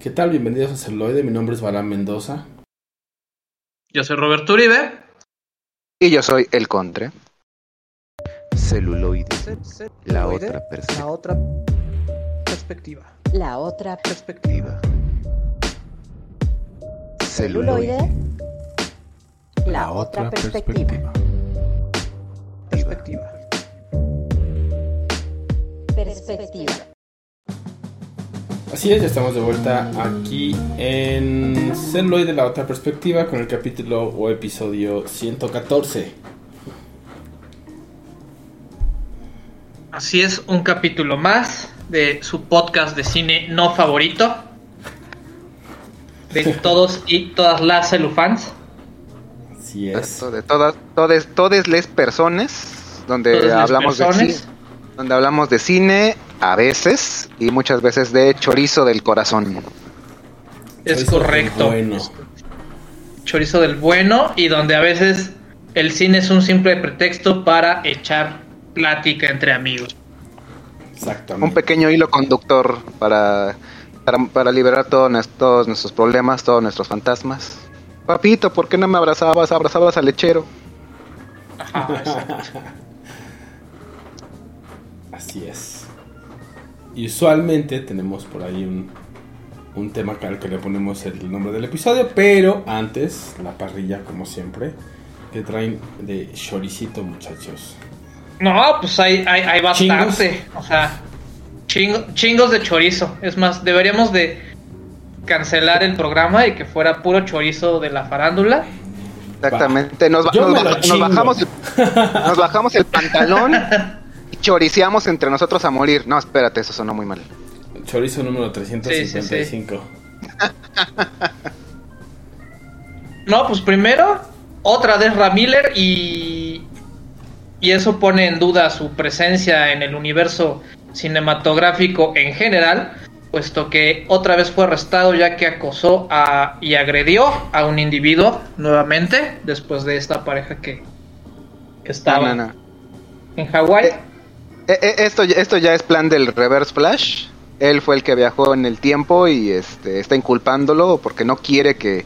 ¿Qué tal? Bienvenidos a Celuloide. Mi nombre es Balán Mendoza. Yo soy Roberto Uribe. Y yo soy El Contre. Celuloide. La otra perspectiva. La otra perspectiva. La otra Perspectiva. celuloide. La otra perspectiva. Perspectiva. Perspectiva. Así es, ya estamos de vuelta aquí en Celuloide, la otra perspectiva, con el capítulo o episodio 114. Así es, un capítulo más de su podcast de cine no favorito. De todos y todas las celufans. Así es. De todas, todes, todes les personas, donde Todas las hablamos de personas. cine, donde hablamos de cine a veces y muchas veces de chorizo del corazón. Es Chorizo correcto. Bueno. Chorizo del bueno y donde a veces el cine es un simple pretexto para echar plática entre amigos. Un Exactamente. pequeño hilo conductor para, para, para liberar todos, nues- todos nuestros problemas, todos nuestros fantasmas. Papito, ¿por qué no me abrazabas? Abrazabas al lechero. Ajá. Así es. Y usualmente tenemos por ahí un, un tema al que le ponemos el nombre del episodio, pero antes, la parrilla, como siempre, que traen de choricito, muchachos. No, pues hay, hay, hay bastante. O sea, chingo- chingos de chorizo. Es más, deberíamos de cancelar el programa y que fuera puro chorizo de la farándula. Exactamente. Nos, ba- bajamos el, nos bajamos el pantalón choriciamos entre nosotros a morir. No, espérate, eso sonó muy mal. Chorizo número 355. No, pues primero, otra de Ezra Miller y. Y eso pone en duda su presencia en el universo cinematográfico en general, puesto que otra vez fue arrestado ya que acosó a, y agredió a un individuo nuevamente, después de esta pareja que, que estaba No, no, no. en Hawái. Eh, eh, esto, ya- esto ya es plan del Reverse Flash. Él fue el que viajó en el tiempo y este, está inculpándolo porque no quiere que,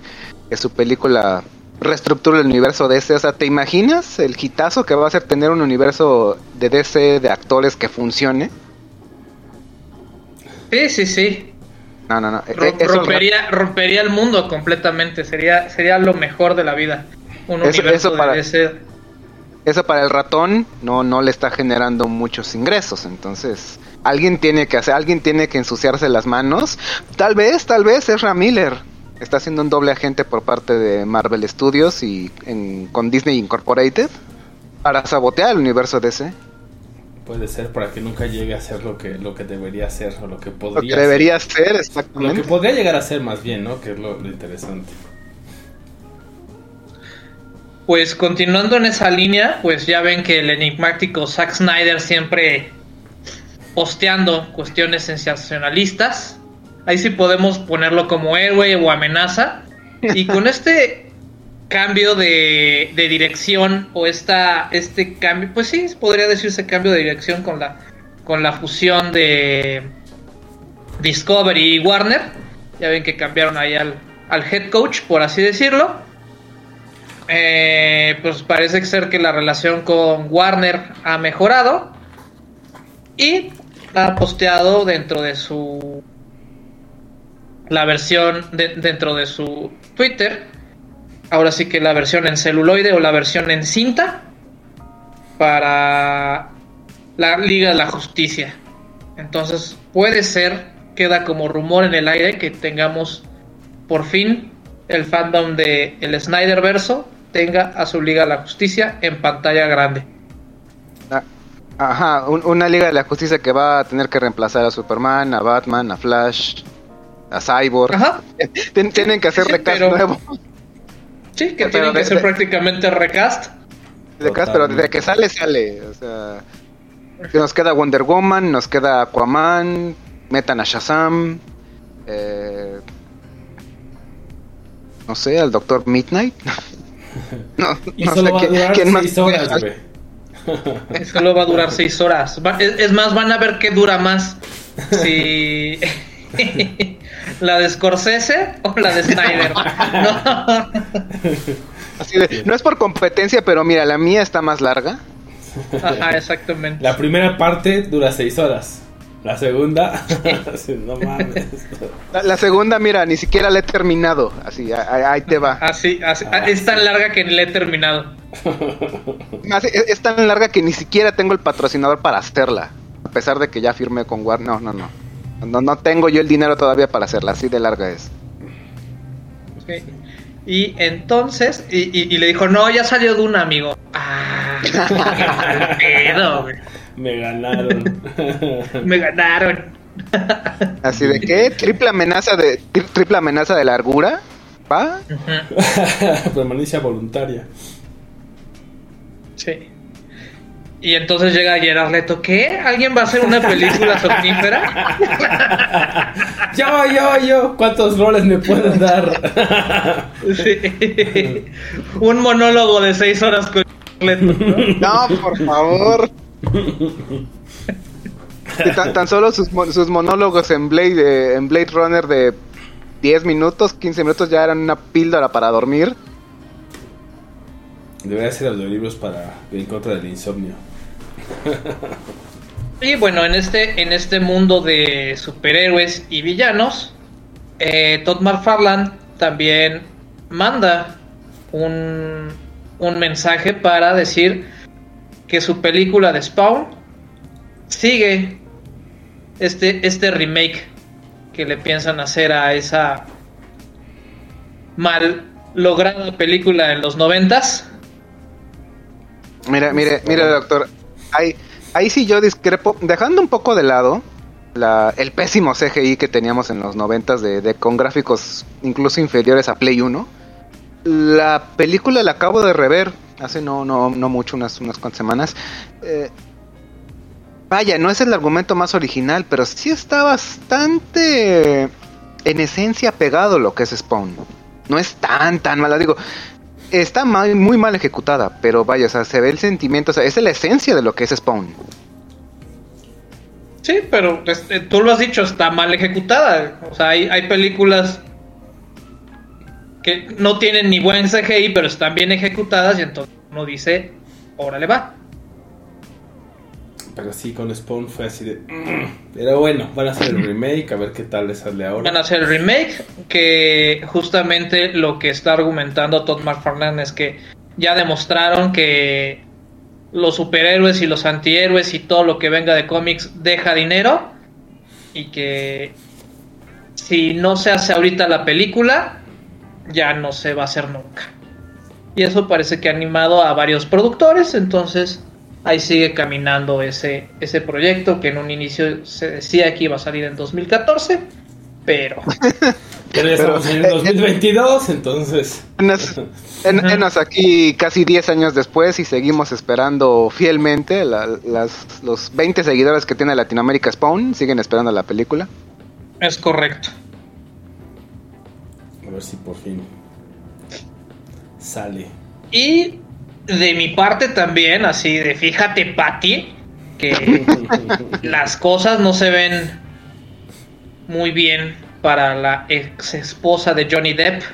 que su película reestructure el universo DC. O sea, ¿te imaginas el hitazo que va a ser tener un universo de DC de actores que funcione? Sí, sí, sí. No, no, no. Ro- eh, eso- rompería, rompería el mundo completamente. Sería, sería lo mejor de la vida. Un Eso- universo eso para- de ese. Eso para el ratón no, no le está generando muchos ingresos. Entonces, alguien tiene que hacer, alguien tiene que ensuciarse las manos. Tal vez, tal vez es Miller. Está haciendo un doble agente por parte de Marvel Studios y en- con Disney Incorporated para sabotear el universo DC. Puede ser para que nunca llegue a ser lo que, lo que debería ser o lo que Lo podría que debería ser, ser. Lo que exactamente. podría llegar a ser más bien, ¿no? Que es lo, lo interesante. Pues continuando en esa línea, pues ya ven que el enigmático Zack Snyder siempre posteando cuestiones sensacionalistas. Ahí sí podemos ponerlo como héroe o amenaza. Y con este cambio de, de dirección o esta, este cambio, pues sí, podría decirse cambio de dirección con la, con la fusión de Discovery y Warner. Ya ven que cambiaron ahí al, al head coach, por así decirlo. Eh, pues parece ser que la relación con Warner ha mejorado y ha posteado dentro de su la versión de- dentro de su Twitter ahora sí que la versión en celuloide o la versión en cinta para la Liga de la Justicia. Entonces puede ser queda como rumor en el aire que tengamos por fin el fandom de el Snyder verso tenga a su Liga de la Justicia en pantalla grande. Ah, Ajá, un- una Liga de la Justicia que va a tener que reemplazar a Superman, a Batman, a Flash, a Cyborg. Ajá. Tien- Tienen que hacer Sí, recast pero- nuevo. Sí, que Pero tienen que ser de- prácticamente recast. De cast, pero desde que sale, sale. O sea, nos queda Wonder Woman, nos queda Aquaman, metan a Shazam. Eh, no sé, al Doctor Midnight. no, Y no solo sé va a quién, durar quién más. seis horas, güey. Solo va a durar seis horas. Va- Es, es más, van a ver qué dura más. Si, ¿La de Scorsese o la de Snyder? No. Así de, no es por competencia, pero mira, la mía está más larga. Ajá, exactamente. La primera parte dura seis horas. La segunda, no mames. La, la segunda, mira, ni siquiera la he terminado. Así, ahí, ahí te va. Así, así- es tan larga que ni la he terminado. Así, es, es tan larga que ni siquiera tengo el patrocinador para hacerla. A pesar de que ya firmé con Warner. No, no, no. No, no tengo yo el dinero todavía para hacerla. Así de larga es. Ok. Y entonces, y, y- y le dijo, no, ya salió de un amigo. Ah, qué pedo, güey. Me ganaron. Me ganaron. Así de que triple amenaza de tri- triple amenaza de largura. ¿Va? Permanencia voluntaria. Sí. Y entonces llega Gerard Leto, ¿qué? ¿Alguien va a hacer una película somnífera? Yo, yo, yo. ¿Cuántos roles me pueden dar? Sí. Un monólogo de seis horas con Leto, ¿no? No, por favor. Tan, tan solo sus, mon- sus monólogos en Blade, eh, en Blade Runner de 10 minutos, 15 minutos ya eran una píldora para dormir. Debería hacer audiolibros para en contra del insomnio. Y bueno, en este, en este mundo de superhéroes y villanos, eh, Todd McFarlane también manda un, un mensaje para decir que su película de Spawn sigue este, este remake que le piensan hacer a esa mal lograda película en los noventas. Mira, mire, mire, doctor. Ahí, ahí sí yo discrepo. Dejando un poco de lado la, el pésimo CGI que teníamos en los noventas de, de- con gráficos incluso inferiores a Play 1. La película la acabo de rever hace no, no, no mucho, unas, unas cuantas semanas. Eh, vaya, no es el argumento más original, pero sí está bastante en esencia pegado lo que es Spawn. No es tan, tan mala. Digo, está mal- muy mal ejecutada, pero vaya, o sea, se ve el sentimiento, o sea, es la esencia de lo que es Spawn. Sí, pero eh, tú lo has dicho, está mal ejecutada. O sea, hay, hay películas que no tienen ni buen CGI, pero están bien ejecutadas y entonces uno dice, órale va. Pero sí, con Spawn fue así de. "Mm". Pero bueno, van a hacer el remake, a ver qué tal les sale ahora. Van a hacer el remake, que justamente lo que está argumentando Todd McFarlane es que ya demostraron que los superhéroes y los antihéroes y todo lo que venga de cómics deja dinero y que si no se hace ahorita la película ya no se va a hacer nunca. Y eso parece que ha animado a varios productores, entonces ahí sigue caminando ese, ese proyecto que en un inicio se decía que iba a salir en 2014, pero Pero ya estamos en el 2022, entonces. Enos, en- enos aquí casi 10 años después y seguimos esperando fielmente la- las, los 20 seguidores que tiene Latinoamérica Spawn, siguen esperando la película. es correcto. A ver si por fin sale. Y de mi parte también, así de fíjate, Patty, que las cosas no se ven muy bien para la ex esposa de Johnny Depp,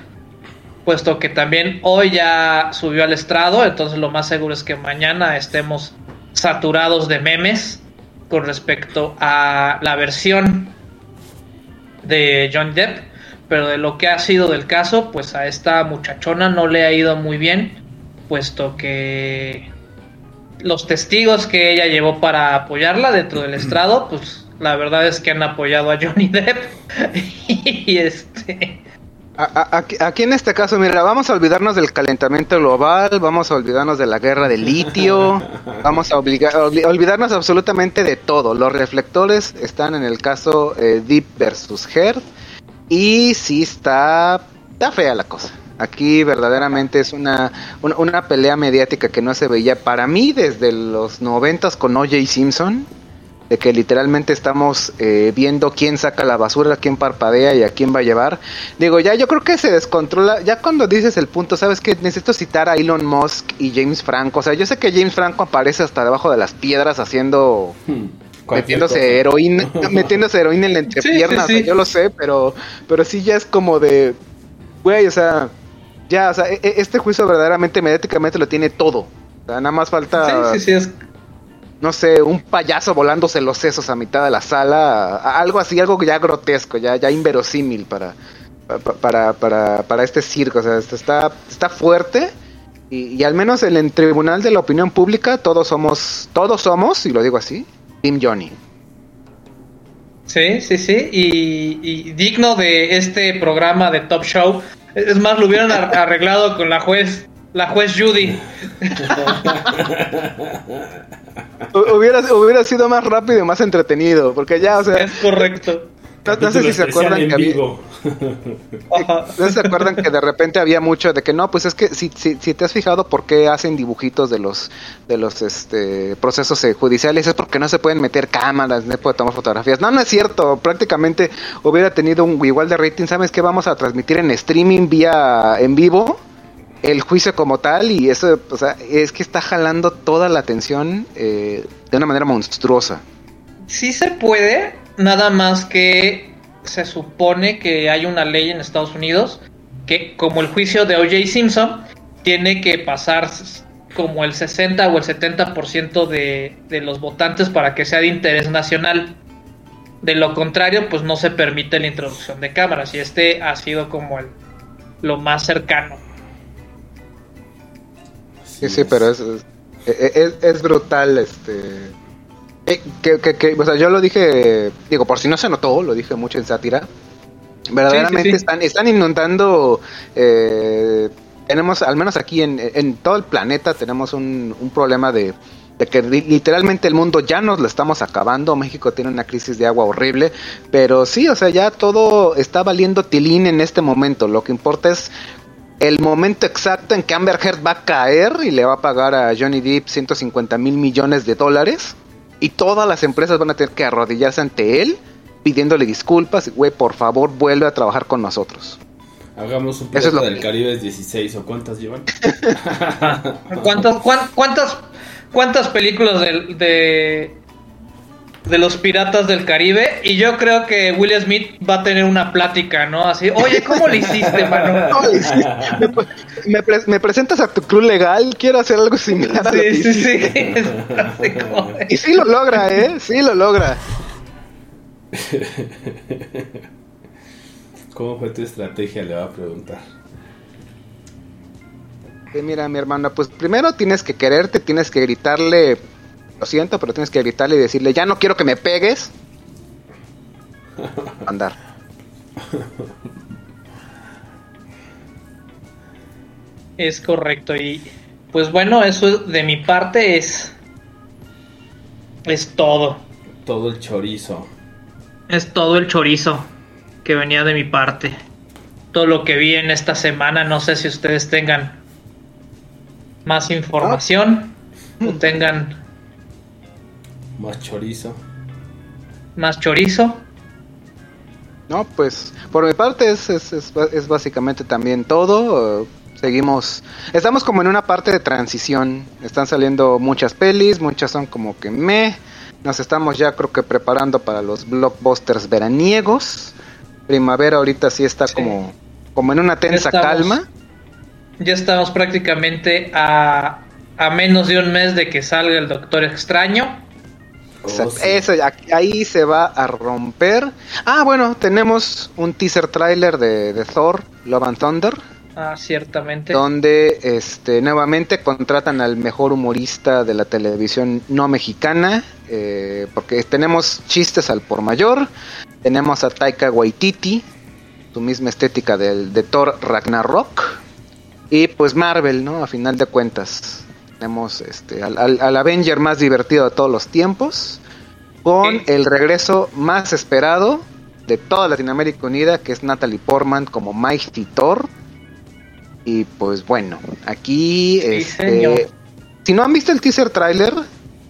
puesto que también hoy ya subió al estrado, entonces lo más seguro es que mañana estemos saturados de memes con respecto a la versión de Johnny Depp, pero de lo que ha sido del caso, pues a esta muchachona no le ha ido muy bien, puesto que los testigos que ella llevó para apoyarla dentro del estrado, pues la verdad es que han apoyado a Johnny Depp y este Aquí, aquí en este caso, mira, vamos a olvidarnos del calentamiento global, vamos a olvidarnos de la guerra del litio, vamos a obligar, olvidarnos absolutamente de todo. Los reflectores están en el caso eh, Deep versus Heard y sí está, está fea la cosa. Aquí verdaderamente es una, una, pelea mediática que no se veía para mí desde los noventas con O.J. Simpson de que literalmente estamos eh, viendo quién saca la basura, quién parpadea y a quién va a llevar. Digo, ya yo creo que se descontrola, ya cuando dices el punto, sabes que necesito citar a Elon Musk y James Franco, o sea, yo sé que James Franco aparece hasta debajo de las piedras haciendo Hmm. Metiéndose cosa. heroína, metiéndose heroína en la entrepierna, Sí, sí, sí. o sea, yo lo sé, pero, pero sí ya es como de, güey, o sea, ya, o sea, e- e- este juicio verdaderamente mediáticamente lo tiene todo. O sea, nada más falta, Sí, sí, sí, es no sé, un payaso volándose los sesos a mitad de la sala, algo así, algo ya grotesco, ya, ya inverosímil para, pa- para, para, para este circo, o sea, está, está fuerte. Y, y al menos en el tribunal de la opinión pública todos somos, todos somos, y lo digo así, Team Johnny. Sí, sí, sí. Y, y digno de este programa de Top Show. Es más, lo hubieran ar- arreglado con la juez, la juez Judy. Hu- Hubiera, hubiera sido más rápido y más entretenido, porque ya, o sea, Es correcto. No, no sé si se acuerdan que había, vivo. Ajá. ¿No se acuerdan que de repente había mucho de que no, pues es que si, si, si te has fijado por qué hacen dibujitos de los de los este procesos judiciales es porque no se pueden meter cámaras, no se puede tomar fotografías. No, no es cierto, prácticamente hubiera tenido un igual de rating, ¿sabes qué? Vamos a transmitir en streaming vía en vivo el juicio como tal y eso, o sea, es que está jalando toda la atención eh, de una manera monstruosa. Sí se puede, nada más que se supone que hay una ley en Estados Unidos que, como el juicio de O.J. Simpson, tiene que pasar como el 60 o el 70% de, de los votantes para que sea de interés nacional. De lo contrario, pues no se permite la introducción de cámaras y este ha sido como el, lo más cercano. Sí, sí, pero es- es brutal, este... eh, que, que- que, o sea, yo lo dije, digo, por si no se notó, lo dije mucho en sátira. Verdaderamente Sí, sí, sí. Están, están inundando, eh, tenemos, al menos aquí en, en todo el planeta, tenemos un, un problema de, de que li- literalmente el mundo ya nos lo estamos acabando. México tiene una crisis de agua horrible, pero sí, o sea, ya todo está valiendo tilín en este momento. Lo que importa es el momento exacto en que Amber Heard va a caer y le va a pagar a Johnny Depp 150 mil millones de dólares y todas las empresas van a tener que arrodillarse ante él pidiéndole disculpas, güey, por favor vuelve a trabajar con nosotros. Hagamos un Eso es lo del que- Caribe 16 o cuántas llevan. ¿Cuántas, cuán- cuántas, cuántas películas de, de, de los piratas del Caribe? Y yo creo que Will Smith va a tener una plática, ¿no? Así, oye, ¿cómo le hiciste, mano? Sí, me, me pre- me presentas a tu crew legal, quiero hacer algo similar. a lo que Sí, sí, sí. como Y sí lo logra, ¿eh? Sí lo logra. ¿Cómo fue tu estrategia? Le va a preguntar. Eh, mira, mi hermana, pues primero tienes que quererte, tienes que gritarle, lo siento, pero tienes que gritarle y decirle, ya no quiero que me pegues. Andar. Es correcto. Y pues bueno, eso de mi parte es. Es todo. Todo el chorizo. Es todo el chorizo que venía de mi parte. Todo lo que vi en esta semana, no sé si ustedes tengan más información o tengan Más chorizo. más chorizo. No, pues por mi parte es, es, es, es básicamente también todo. seguimos, estamos como en una parte de transición. Están saliendo muchas pelis, muchas son como que me. Nos estamos ya creo que preparando para los blockbusters veraniegos. Primavera ahorita sí está Sí. como, como en una tensa estamos- calma. Ya estamos prácticamente a, a menos de un mes de que salga el Doctor Extraño. Oh, sí. Eso, ahí se va a romper. Ah, bueno, tenemos un teaser trailer de, de Thor, Love and Thunder. Ah, ciertamente. donde este nuevamente contratan al mejor humorista de la televisión no mexicana eh, porque tenemos chistes al por mayor tenemos a Taika Waititi su misma estética del de Thor Ragnarok y pues Marvel no a final de cuentas tenemos este al, al- al Avenger más divertido de todos los tiempos con el regreso más esperado de toda Latinoamérica Unida que es Natalie Portman como Mighty Thor y pues bueno, aquí, Sí, este, señor. si no han visto el teaser trailer,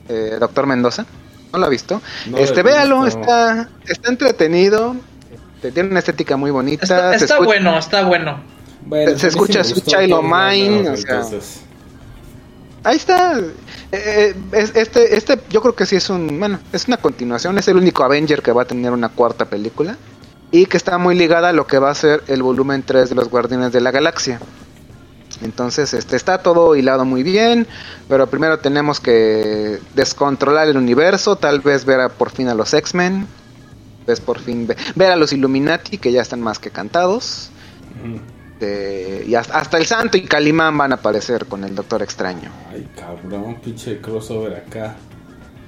eh, doctor Mendoza, no lo ha visto, No este, véalo, visto. está, está entretenido, este, tiene una estética muy bonita, Está, se está escucha- bueno, está bueno. Bueno, Se escucha su Child Mine, o sea. entonces, ahí está. Eh, eh, es- este, este, yo creo que sí es un, bueno, es una continuación. Es el único Avenger que va a tener una cuarta película y que está muy ligada a lo que va a ser el volumen 3 de los Guardianes de la Galaxia. Entonces, este está todo hilado muy bien, pero primero tenemos que descontrolar el universo, tal vez ver a- por fin a los X-Men, pues por fin ve- ver a los Illuminati que ya están más que cantados. Eh, y hasta, hasta el Santo y Calimán van a aparecer con el Doctor Extraño. Ay, cabrón, pinche crossover acá.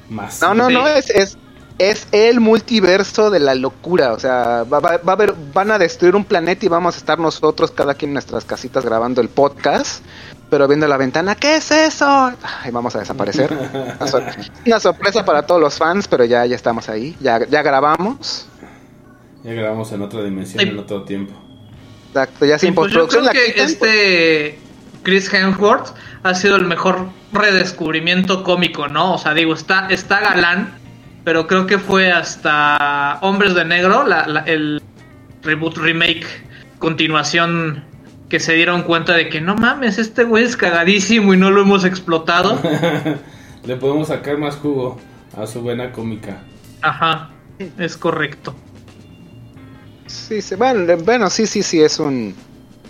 Más. No, no, no, es, es, es el multiverso de la locura. O sea, va, va- va a haber, van a destruir un planeta y vamos a estar nosotros, cada quien en nuestras casitas, grabando el podcast. Pero viendo la ventana, ¿qué es eso? Ay, vamos a desaparecer. Una, sor- una sorpresa para todos los fans, pero ya, ya estamos ahí. Ya, ya grabamos. Ya grabamos en otra dimensión, en otro tiempo. Exacto, ya sin Sí, pues yo creo la que quitan, este Chris Hemsworth ha sido el mejor redescubrimiento cómico, ¿no? O sea, digo, está, está galán, pero creo que fue hasta Hombres de Negro, la- la- el reboot, remake, continuación, que se dieron cuenta de que no mames, este güey es cagadísimo y no lo hemos explotado. Le podemos sacar más jugo a su vena cómica. Ajá, es correcto. Sí, sí, bueno, bueno, sí, sí, sí, es un...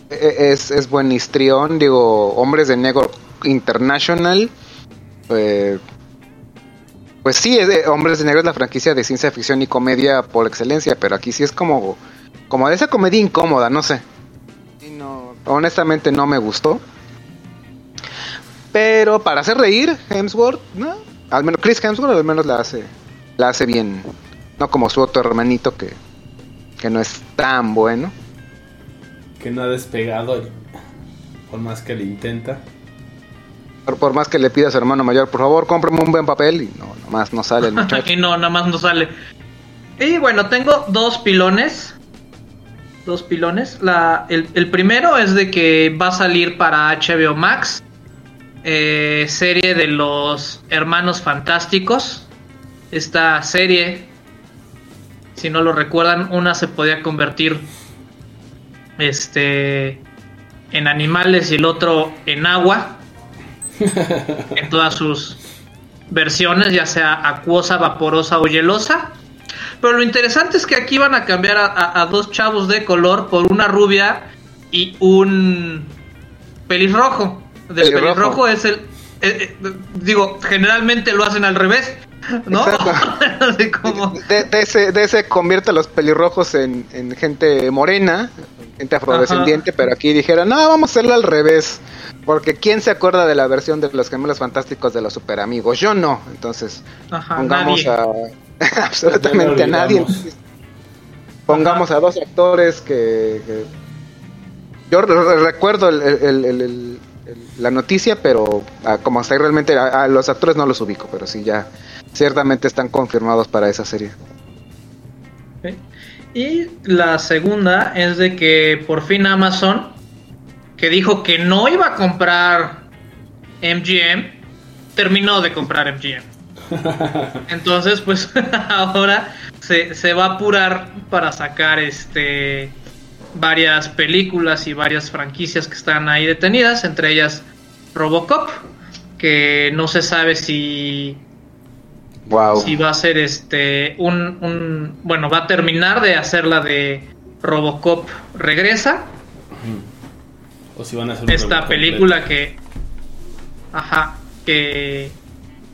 e- Es, es buen histrión, digo, Hombres de Negro International. eh, pues sí, es de- Hombres de Negro es la franquicia de ciencia ficción y comedia por excelencia, pero aquí sí es como, como de esa comedia incómoda, no sé. Y no, honestamente no me gustó. Pero para hacer reír, Hemsworth, ¿no? Al menos Chris Hemsworth al menos la hace, la hace bien. No como su otro hermanito que, que no es tan bueno. Que no ha despegado. Por más que le intenta. Por, por más que le pida a su hermano mayor, por favor, cómprame un buen papel. Y no, nomás no sale el muchacho. y no, nada más no sale. Y bueno, tengo dos pilones. Dos pilones. La, el, el primero es de que va a salir para HBO Max. eh, serie de los Hermanos Fantásticos. Esta serie, si no lo recuerdan, una se podía convertir este en animales y el otro en agua. en todas sus versiones, ya sea acuosa, vaporosa o hielosa. Pero lo interesante es que aquí van a cambiar a, a- a dos chavos de color por una rubia y un pelirrojo. Del Pelirrojo. pelirrojo es el. eh, eh, digo, generalmente lo hacen al revés, ¿no? Como. De, de ese, de ese convierte a los pelirrojos en, en gente morena, gente afrodescendiente, pero aquí dijeron, no, vamos a hacerlo al revés. Porque ¿quién se acuerda de la versión de los gemelos fantásticos de los super amigos? Yo no. Entonces, Ajá, pongamos nadie. a absolutamente a nadie. Pongamos a dos actores que, que- yo re- re- recuerdo el- el- el- el- el- el- la noticia, pero ah, como hasta ahí realmente a, a los actores no los ubico, pero sí ya ciertamente están confirmados para esa serie. Y la segunda es de que por fin Amazon, que dijo que no iba a comprar MGM, terminó de comprar MGM. Entonces, pues ahora se, se va a apurar para sacar este varias películas y varias franquicias que están ahí detenidas, entre ellas Robocop, que no se sabe si Wow. si va a ser este un, un- bueno va a terminar de hacer la de Robocop regresa. O si van a hacer esta película que ajá que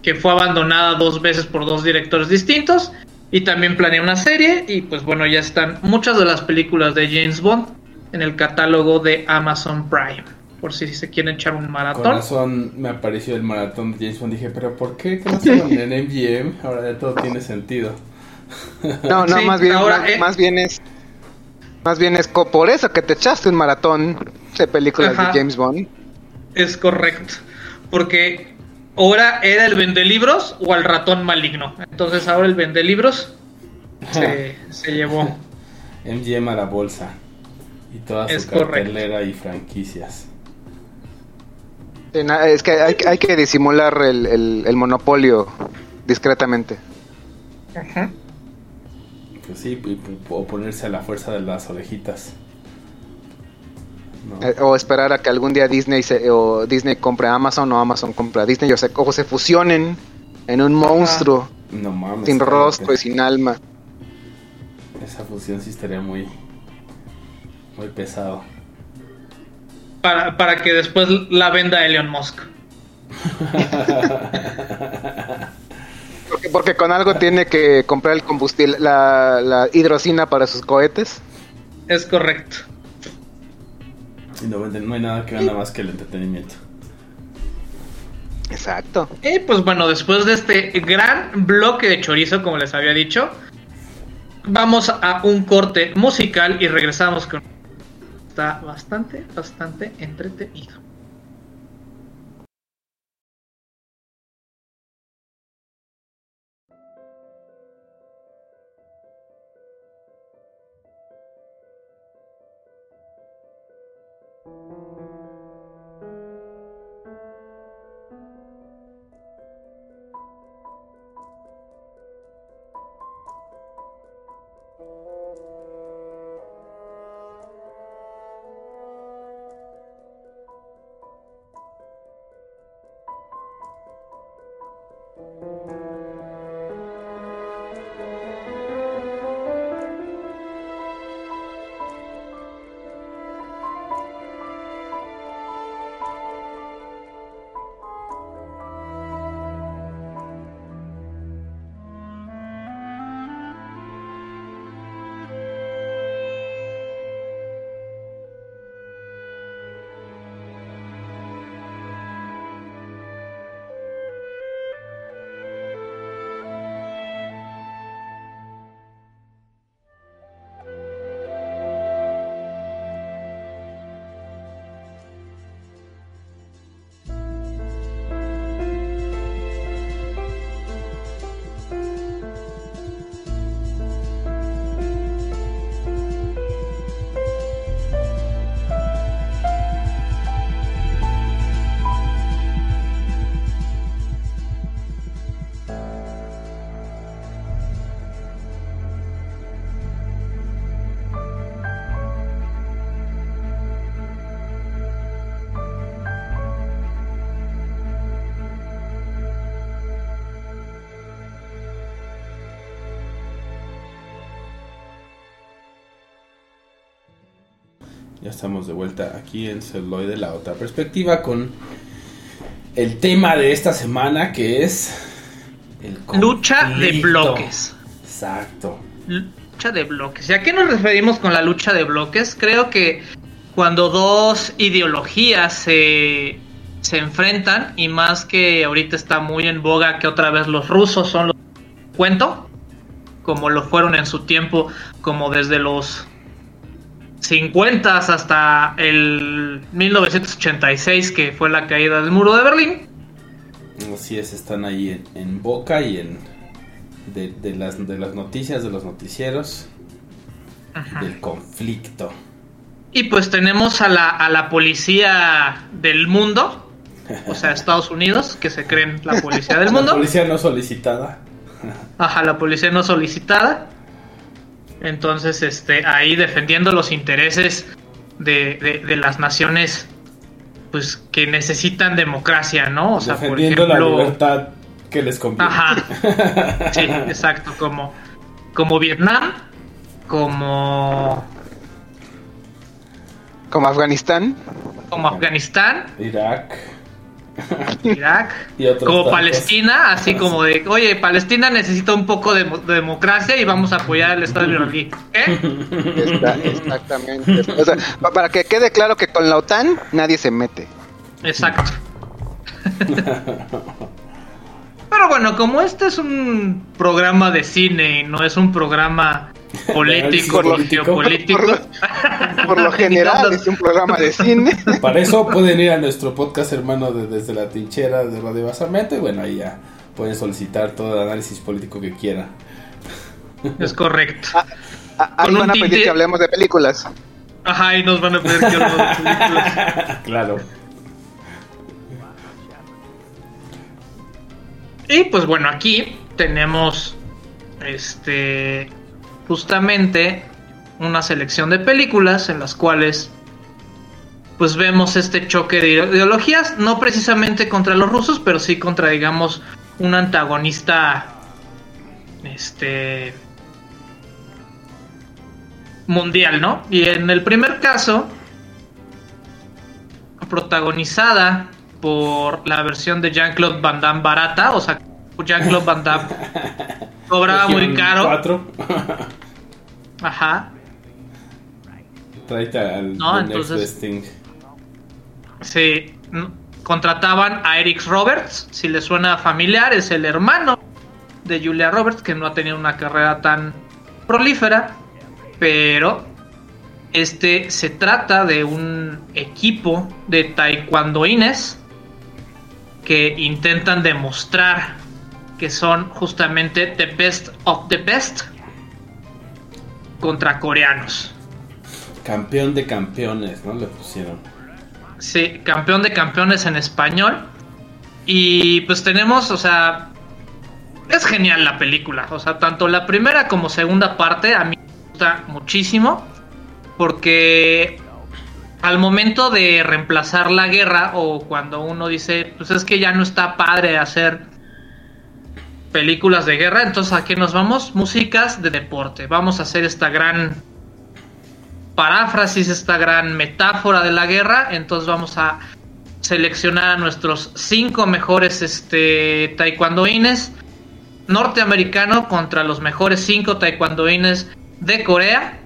que fue abandonada dos veces por dos directores distintos y también planea una serie y pues bueno ya están muchas de las películas de James Bond en el catálogo de Amazon Prime por si se quieren echar un Con maratón razón me apareció el maratón de James Bond. Dije, pero ¿por qué? ¿Qué no estaban en MGM? Ahora ya todo tiene sentido. No, no, Sí, más bien, ahora, más, eh. más bien es, más bien es por eso que te echaste un maratón de películas Ajá. de James Bond. Es correcto. Porque ahora era el vendelibros o el ratón maligno. Entonces ahora el vendelibros se, se llevó. MGM a la bolsa. Y toda su Es correcto. y franquicias. Sí, na- Es que hay, que- hay que disimular el, el- el monopolio discretamente. Pues sí, o ponerse a la fuerza de las orejitas. No. Eh, o esperar a que algún día Disney se, o Disney compre Amazon o Amazon compre a Disney o se, o se fusionen en un monstruo No mames. sin rostro y sin alma. Esa fusión sí estaría muy. Muy pesado. Para, para que después la venda Elon Musk. Porque, porque con algo tiene que comprar el combustible, la, la hidrocina para sus cohetes. Es correcto. Y no, venden- no hay nada que gana más que el entretenimiento. Exacto. Y pues bueno, después de este gran bloque de chorizo, como les había dicho, vamos a un corte musical y regresamos con... Está bastante, bastante entretenido. Ya estamos de vuelta aquí en Celuloide, la otra perspectiva, con el tema de esta semana que es. El Lucha de bloques. Exacto. Lucha de bloques. ¿Y a qué nos referimos con la lucha de bloques? Creo que cuando dos ideologías se, se enfrentan, y más que ahorita está muy en boga que otra vez los rusos son los cuento, como lo fueron en su tiempo, como desde los 50 hasta el 1986, que fue la caída del muro de Berlín. Así es, están ahí en, en boca y en. De, de las, de las noticias, de los noticieros, Ajá. del conflicto. Y pues tenemos a la, a la policía del mundo, o sea, Estados Unidos, que se creen la policía del La mundo. policía no solicitada. Ajá, la policía no solicitada. Entonces, este, ahí defendiendo los intereses de, de- de las naciones, pues que necesitan democracia, ¿no? O sea, por defendiendo ejemplo, la libertad que les conviene. Ajá. Sí, exacto, como, como Vietnam, como, Como Afganistán. como Afganistán, Irak. Irak, Y otros como tantos. Palestina, así como de, oye, Palestina necesita un poco de, mo- de democracia y vamos a apoyar al Estado israelí. ¿Eh? Está- exactamente. O sea, pa- para que quede claro que con la OTAN nadie se mete. Exacto. Pero bueno, como este es un programa de cine y no es un programa político, Por lo- geopolítico. por lo- Por lo general es un programa de cine. Para eso pueden ir a nuestro podcast hermano de Desde la Trinchera de Radio Basamento y bueno, ahí ya pueden solicitar todo el análisis político que quieran. Es correcto. Ah, Ahí Con van a pedir tinte- que hablemos de películas. Ajá, y nos van a pedir que hablemos de películas. claro. Y pues bueno, aquí tenemos este justamente una selección de películas en las cuales pues vemos este choque de ideologías, no precisamente contra los rusos, pero sí contra, digamos, un antagonista este mundial, ¿no? Y en el primer caso, protagonizada por la versión de Jean-Claude Van Damme barata, o sea, Jean-Claude Van Damme cobraba muy caro. Ajá. Tráete al No, next entonces- thing. Sí, contrataban a Eric Roberts, si le suena familiar, es el hermano de Julia Roberts, que no ha tenido una carrera tan prolífera, pero este se trata de un equipo de taekwondoines que intentan demostrar que son justamente the best of the best contra coreanos. Campeón de campeones, ¿no? Le pusieron. Sí, campeón de campeones en español. Y pues tenemos, o sea, es genial la película. O sea, tanto la primera como segunda parte a mí me gusta muchísimo. Porque al momento de reemplazar la guerra o cuando uno dice, pues es que ya no está padre hacer películas de guerra, entonces a qué nos vamos? Músicas de deporte. Vamos a hacer esta gran paráfrasis, esta gran metáfora de la guerra. Entonces vamos a seleccionar a nuestros cinco mejores este, taekwondoines norteamericanos contra los mejores cinco taekwondoines de Corea.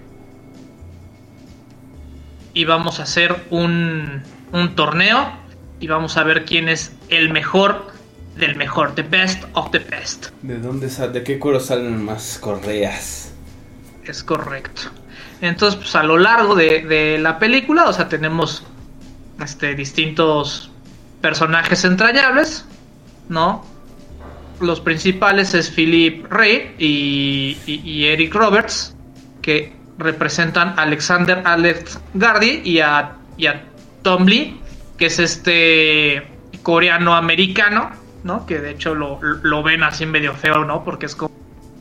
Y vamos a hacer un, un torneo y vamos a ver quién es el mejor del mejor, the best of the best. ¿De dónde de qué cuero salen más correas? Es correcto. Entonces, pues a lo largo de, de la película, o sea, tenemos este, distintos personajes entrañables, ¿no? Los principales es Philip Ray y, y- y Eric Roberts, que representan a Alexander Alex Gardy y a, y a Tom Lee, que es este coreano-americano, ¿no? Que de hecho lo, lo ven así medio feo, ¿no? Porque es como,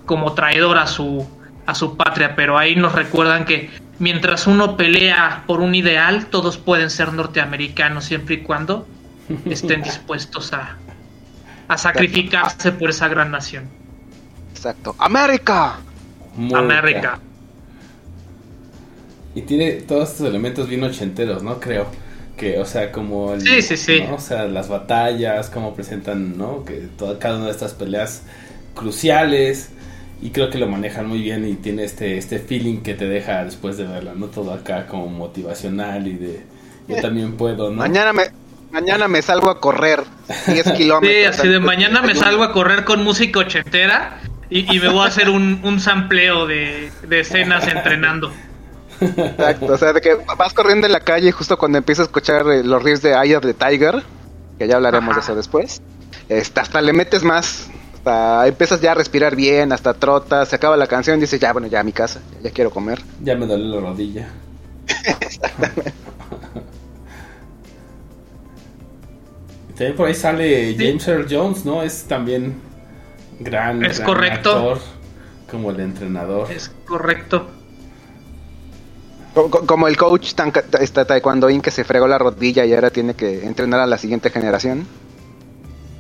como traidor a su, a su patria, pero ahí nos recuerdan que mientras uno pelea por un ideal, todos pueden ser norteamericanos siempre y cuando estén dispuestos a, a sacrificarse por esa gran nación. Exacto. ¡América! América. Y tiene todos estos elementos bien ochenteros, ¿no? Creo. Que, o sea, como... el- Sí, sí, sí. ¿no? O sea, las batallas, cómo presentan, ¿no? Que toda, cada una de estas peleas cruciales. Y creo que lo manejan muy bien y tiene este, este feeling que te deja después de verla, ¿no? Todo acá como motivacional y de... Yo Eh, también puedo, ¿no? Mañana me, mañana me salgo a correr 10 kilómetros. Sí, así de mañana me salgo a correr con música ochentera y, y me voy a hacer un, un sampleo de, de escenas entrenando. Exacto, o sea, de que vas corriendo en la calle y justo cuando empiezas a escuchar eh, los riffs de Eye of the Tiger, que ya hablaremos de eso después, este, hasta le metes más, hasta empiezas ya a respirar bien, hasta trotas, se acaba la canción y dices, ya, bueno, ya a mi casa, ya, ya quiero comer. Ya me duele la rodilla. Y También por ahí sale James Earl Jones, ¿no? Es también gran, Es gran correcto. actor, como el entrenador. Es correcto. Co- co- Como el coach tan, está taekwondoín que se fregó la rodilla y ahora tiene que entrenar a la siguiente generación.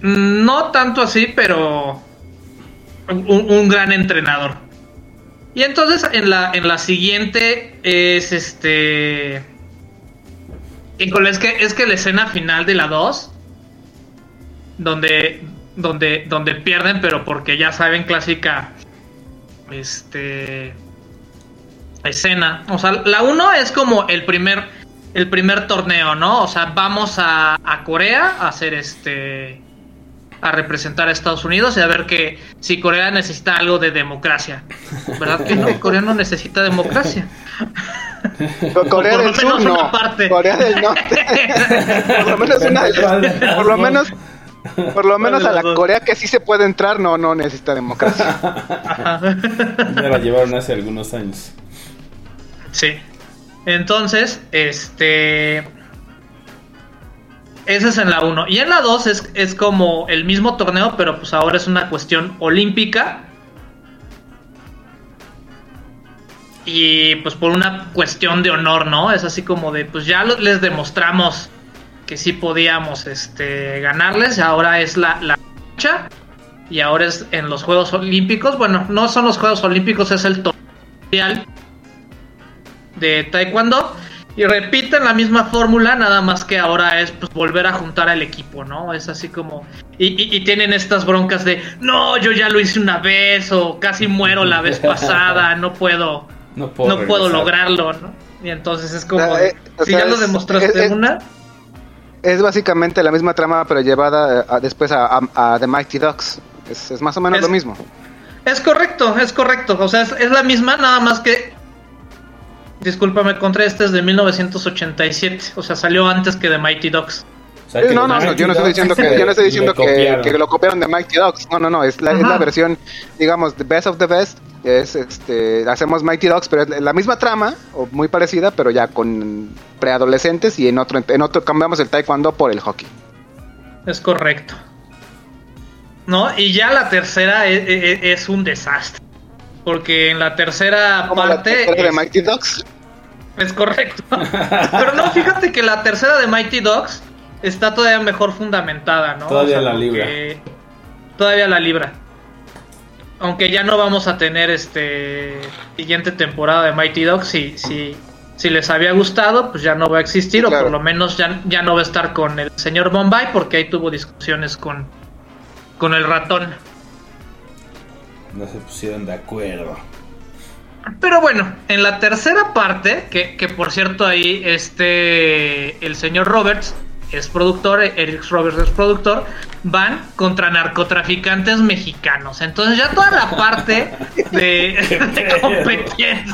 Mm, No tanto así, pero un, gran entrenador. Y entonces en la, en la siguiente es este... Es que, es que la escena final de la 2, donde, donde, donde pierden, pero porque ya saben, clásica este escena. O sea, la 1 es como el primer, el primer torneo, ¿no? O sea, vamos a, a Corea a hacer este a representar a Estados Unidos y a ver que si Corea necesita algo de democracia. ¿Verdad que no? Corea no necesita democracia. Co- Corea Por lo del Sur menos no, una parte. Corea del Norte. por lo menos una por lo menos por lo menos a la Corea que sí se puede entrar no no necesita democracia. Ya la llevaron hace algunos años. Sí. Entonces, este. Ese es en la 1. Y en la 2 es, es como el mismo torneo, pero pues ahora es una cuestión olímpica. y pues por una cuestión de honor, ¿no? Es así como de, pues ya les demostramos que sí podíamos este, ganarles, ahora es la, la lucha y ahora es en los Juegos Olímpicos, bueno, no son los Juegos Olímpicos, es el torneo de Taekwondo y repiten la misma fórmula, nada más que ahora es pues volver a juntar al equipo, ¿no? Es así como... Y, y- y tienen estas broncas de, no, yo ya lo hice una vez o casi muero la vez pasada, no puedo, No puedo, no puedo lograrlo, ¿no? Y entonces es como, eh, si sea, ya lo es- demostraste es- una, Es básicamente la misma trama, pero llevada eh, a- después a, a- a The Mighty Ducks. Es, es más o menos Es- lo mismo. Es correcto, es correcto. O sea, es, es la misma, nada más que. Discúlpame, contra este es de 1987. O sea, salió antes que de Mighty Ducks. O sea, que no, no, no, yo no estoy diciendo que, yo no estoy diciendo que, lo copiaron de Mighty Ducks. No, no, no, es la, es Ajá. la versión, digamos, the best of the best. Es este, hacemos Mighty Ducks, pero es la misma trama, o muy parecida, pero ya con preadolescentes y en otro, en otro cambiamos el taekwondo por el hockey. Es correcto. ¿No? Y ya la tercera e- e- e- es, un desastre. Porque en la tercera Como la parte. tercera de es- Mighty Ducks. Es correcto. Pero no, fíjate que la tercera de Mighty Dogs está todavía mejor fundamentada, ¿no? Todavía la libra. Todavía la libra. Aunque ya no vamos a tener este siguiente temporada de Mighty Dogs, si, si, si les había gustado, pues ya no va a existir, o por lo menos ya, ya no va a estar con el señor Bombay, porque ahí tuvo discusiones con, con el ratón. No se pusieron de acuerdo. Pero bueno, en la tercera parte, que, que por cierto ahí este el señor Roberts es productor, Eric Roberts es productor, van contra narcotraficantes mexicanos. Entonces ya toda la parte de, de competencia.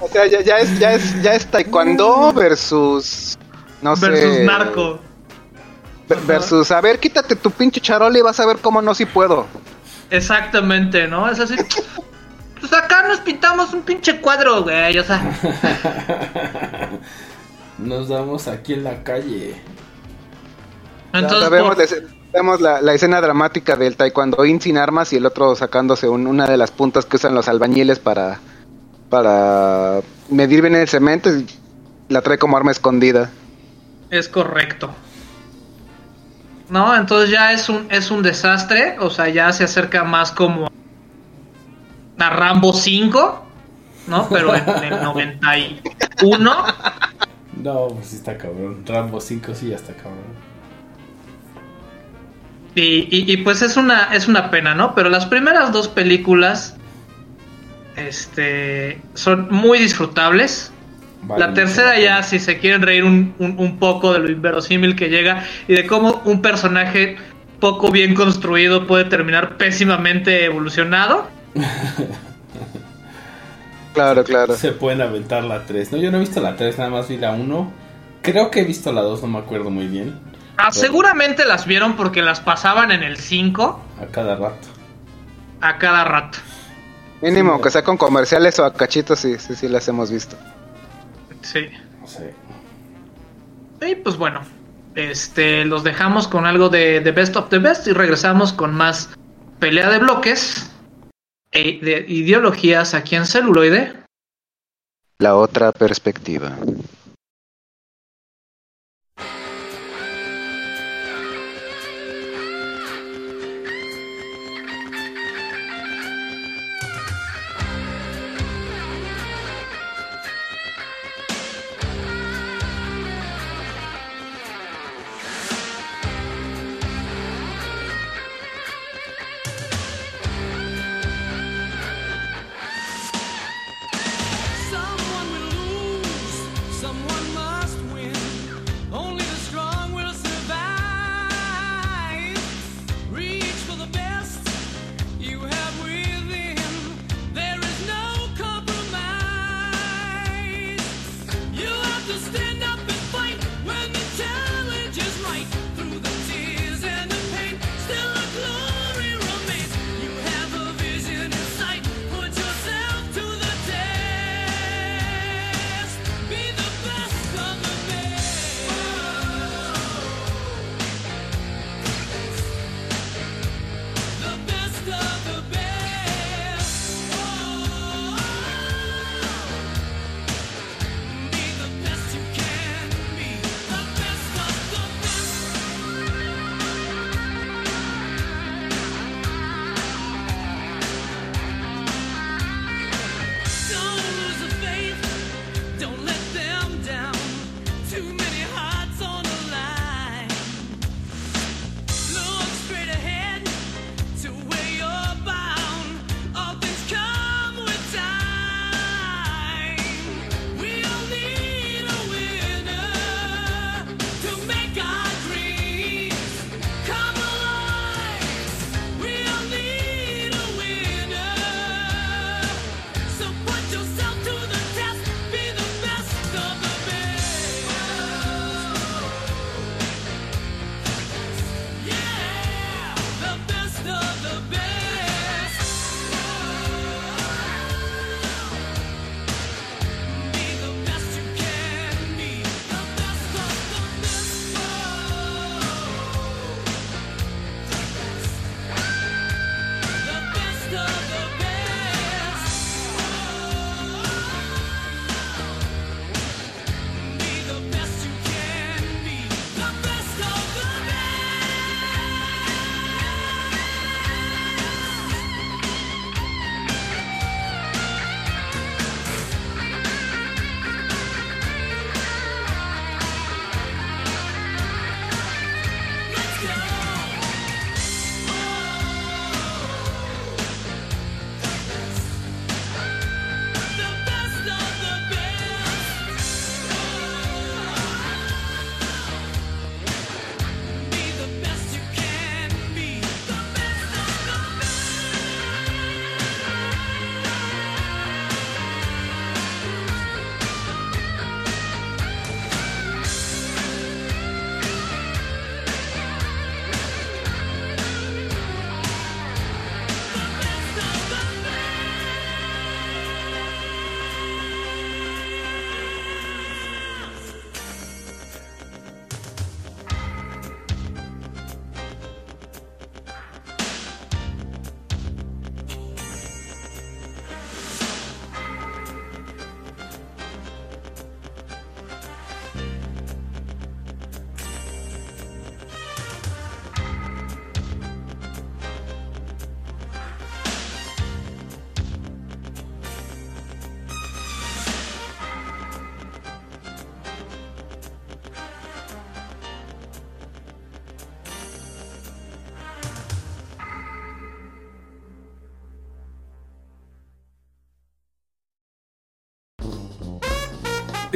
O sea, ya, ya es, ya es, ya es taekwondo versus, no sé, versus narco. Ver- versus, a ver, quítate tu pinche charola y vas a ver cómo no si puedo. Exactamente, ¿no? Es así. Pues acá nos pintamos un pinche cuadro, güey. O sea, Nos damos aquí en la calle. entonces. vemos por- la, vemos la, la escena dramática del taekwondo in sin armas y el otro sacándose un- una de las puntas que usan los albañiles para, para medir bien el cemento y la trae como arma escondida. Es correcto. No, entonces ya es un, es un desastre. O sea, ya se acerca más como a Rambo 5, ¿no? Pero en el 91. No, pues sí está cabrón. Rambo 5 sí ya está cabrón. Y, y- y, pues es una, es una pena, ¿no? Pero las primeras dos películas este, son muy disfrutables. Vale la tercera ya, si se quieren reír un, un- un poco de lo inverosímil que llega y de cómo un personaje poco bien construido puede terminar pésimamente evolucionado. Claro, claro. Se pueden aventar la 3. No, yo no he visto la 3, nada más vi la 1. Creo que he visto la 2, no me acuerdo muy bien. Ah, seguramente las vieron porque las pasaban en el 5 A cada rato. a cada rato. Mínimo, Sí, que sea con comerciales o a cachitos, sí, sí, sí las hemos visto. Sí. Sé. Y pues bueno, este, los dejamos con algo de, de Best of the Best y regresamos con más pelea de bloques e de ideologías aquí en celuloide. La otra perspectiva.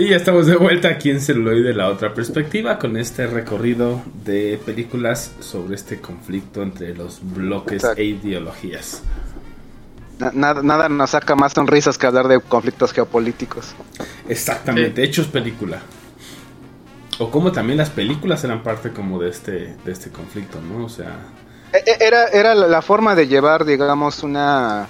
Y ya estamos de vuelta aquí en Celuloide, la otra perspectiva, con este recorrido de películas sobre este conflicto entre los bloques Exacto. e ideologías. Na- nada, nada nos saca más sonrisas que hablar de conflictos geopolíticos. Exactamente, hechos película. O como también las películas eran parte como de este, de este conflicto, ¿no? O sea, E- e- Era, era la la forma de llevar, digamos, una...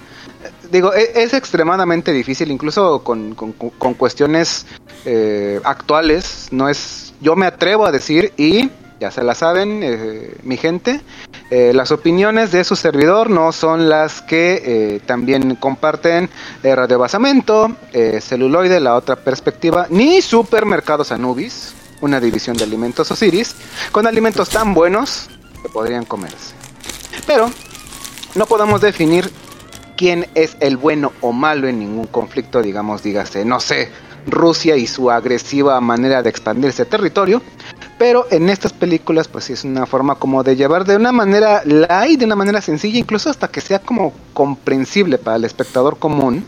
Digo, e- es extremadamente difícil, incluso con, con- con cuestiones eh, actuales. No es... Yo me atrevo a decir, y ya se la saben, eh, mi gente, eh, las opiniones de su servidor no son las que también comparten Radio Basamento, Celuloide, la otra perspectiva, ni Supermercados Anubis, una división de alimentos Osiris, con alimentos tan buenos que podrían comerse. Pero no podemos definir quién es el bueno o malo en ningún conflicto, digamos, dígase, no sé, Rusia y su agresiva manera de expandirse territorio. Pero en estas películas, pues sí es una forma como de llevar de una manera light, de una manera sencilla, incluso hasta que sea como comprensible para el espectador común.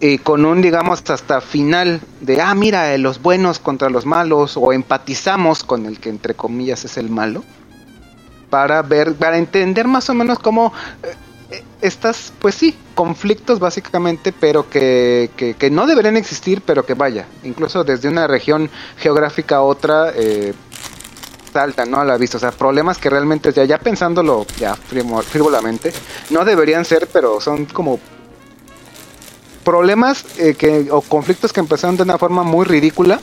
Y con un, digamos, hasta final de, ah, mira, eh, los buenos contra los malos, o empatizamos con el que entre comillas es el malo para ver, para entender más o menos cómo eh, estas, pues sí, conflictos básicamente, pero que, que, no deberían existir, pero que vaya, incluso desde una región geográfica a otra, eh, salta, ¿no? A la vista, o sea, problemas que realmente, ya, pensándolo ya frívolamente, no deberían ser, pero son como problemas eh, que, o conflictos que empezaron de una forma muy ridícula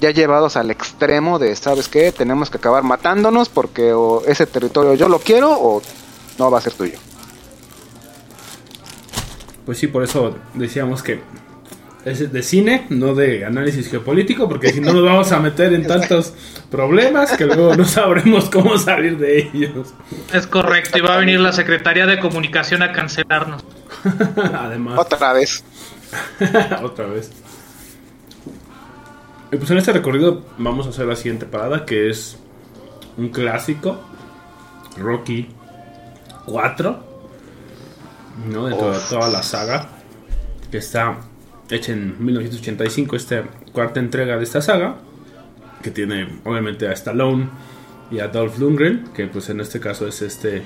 ya llevados al extremo de, ¿sabes qué? Tenemos que acabar matándonos porque o ese territorio yo lo quiero o no va a ser tuyo. Pues sí, por eso decíamos que es de cine, no de análisis geopolítico, porque si no nos vamos a meter en tantos problemas que luego no sabremos cómo salir de ellos. Es correcto, y va a venir la Secretaría de Comunicación a cancelarnos. Además, Otra vez. otra vez. Y pues en este recorrido vamos a hacer la siguiente parada, que es un clásico, Rocky 4, ¿no? De toda, la saga, que está hecha en 1985, esta cuarta entrega de esta saga, que tiene obviamente a Stallone y a Dolph Lundgren, que pues en este caso es este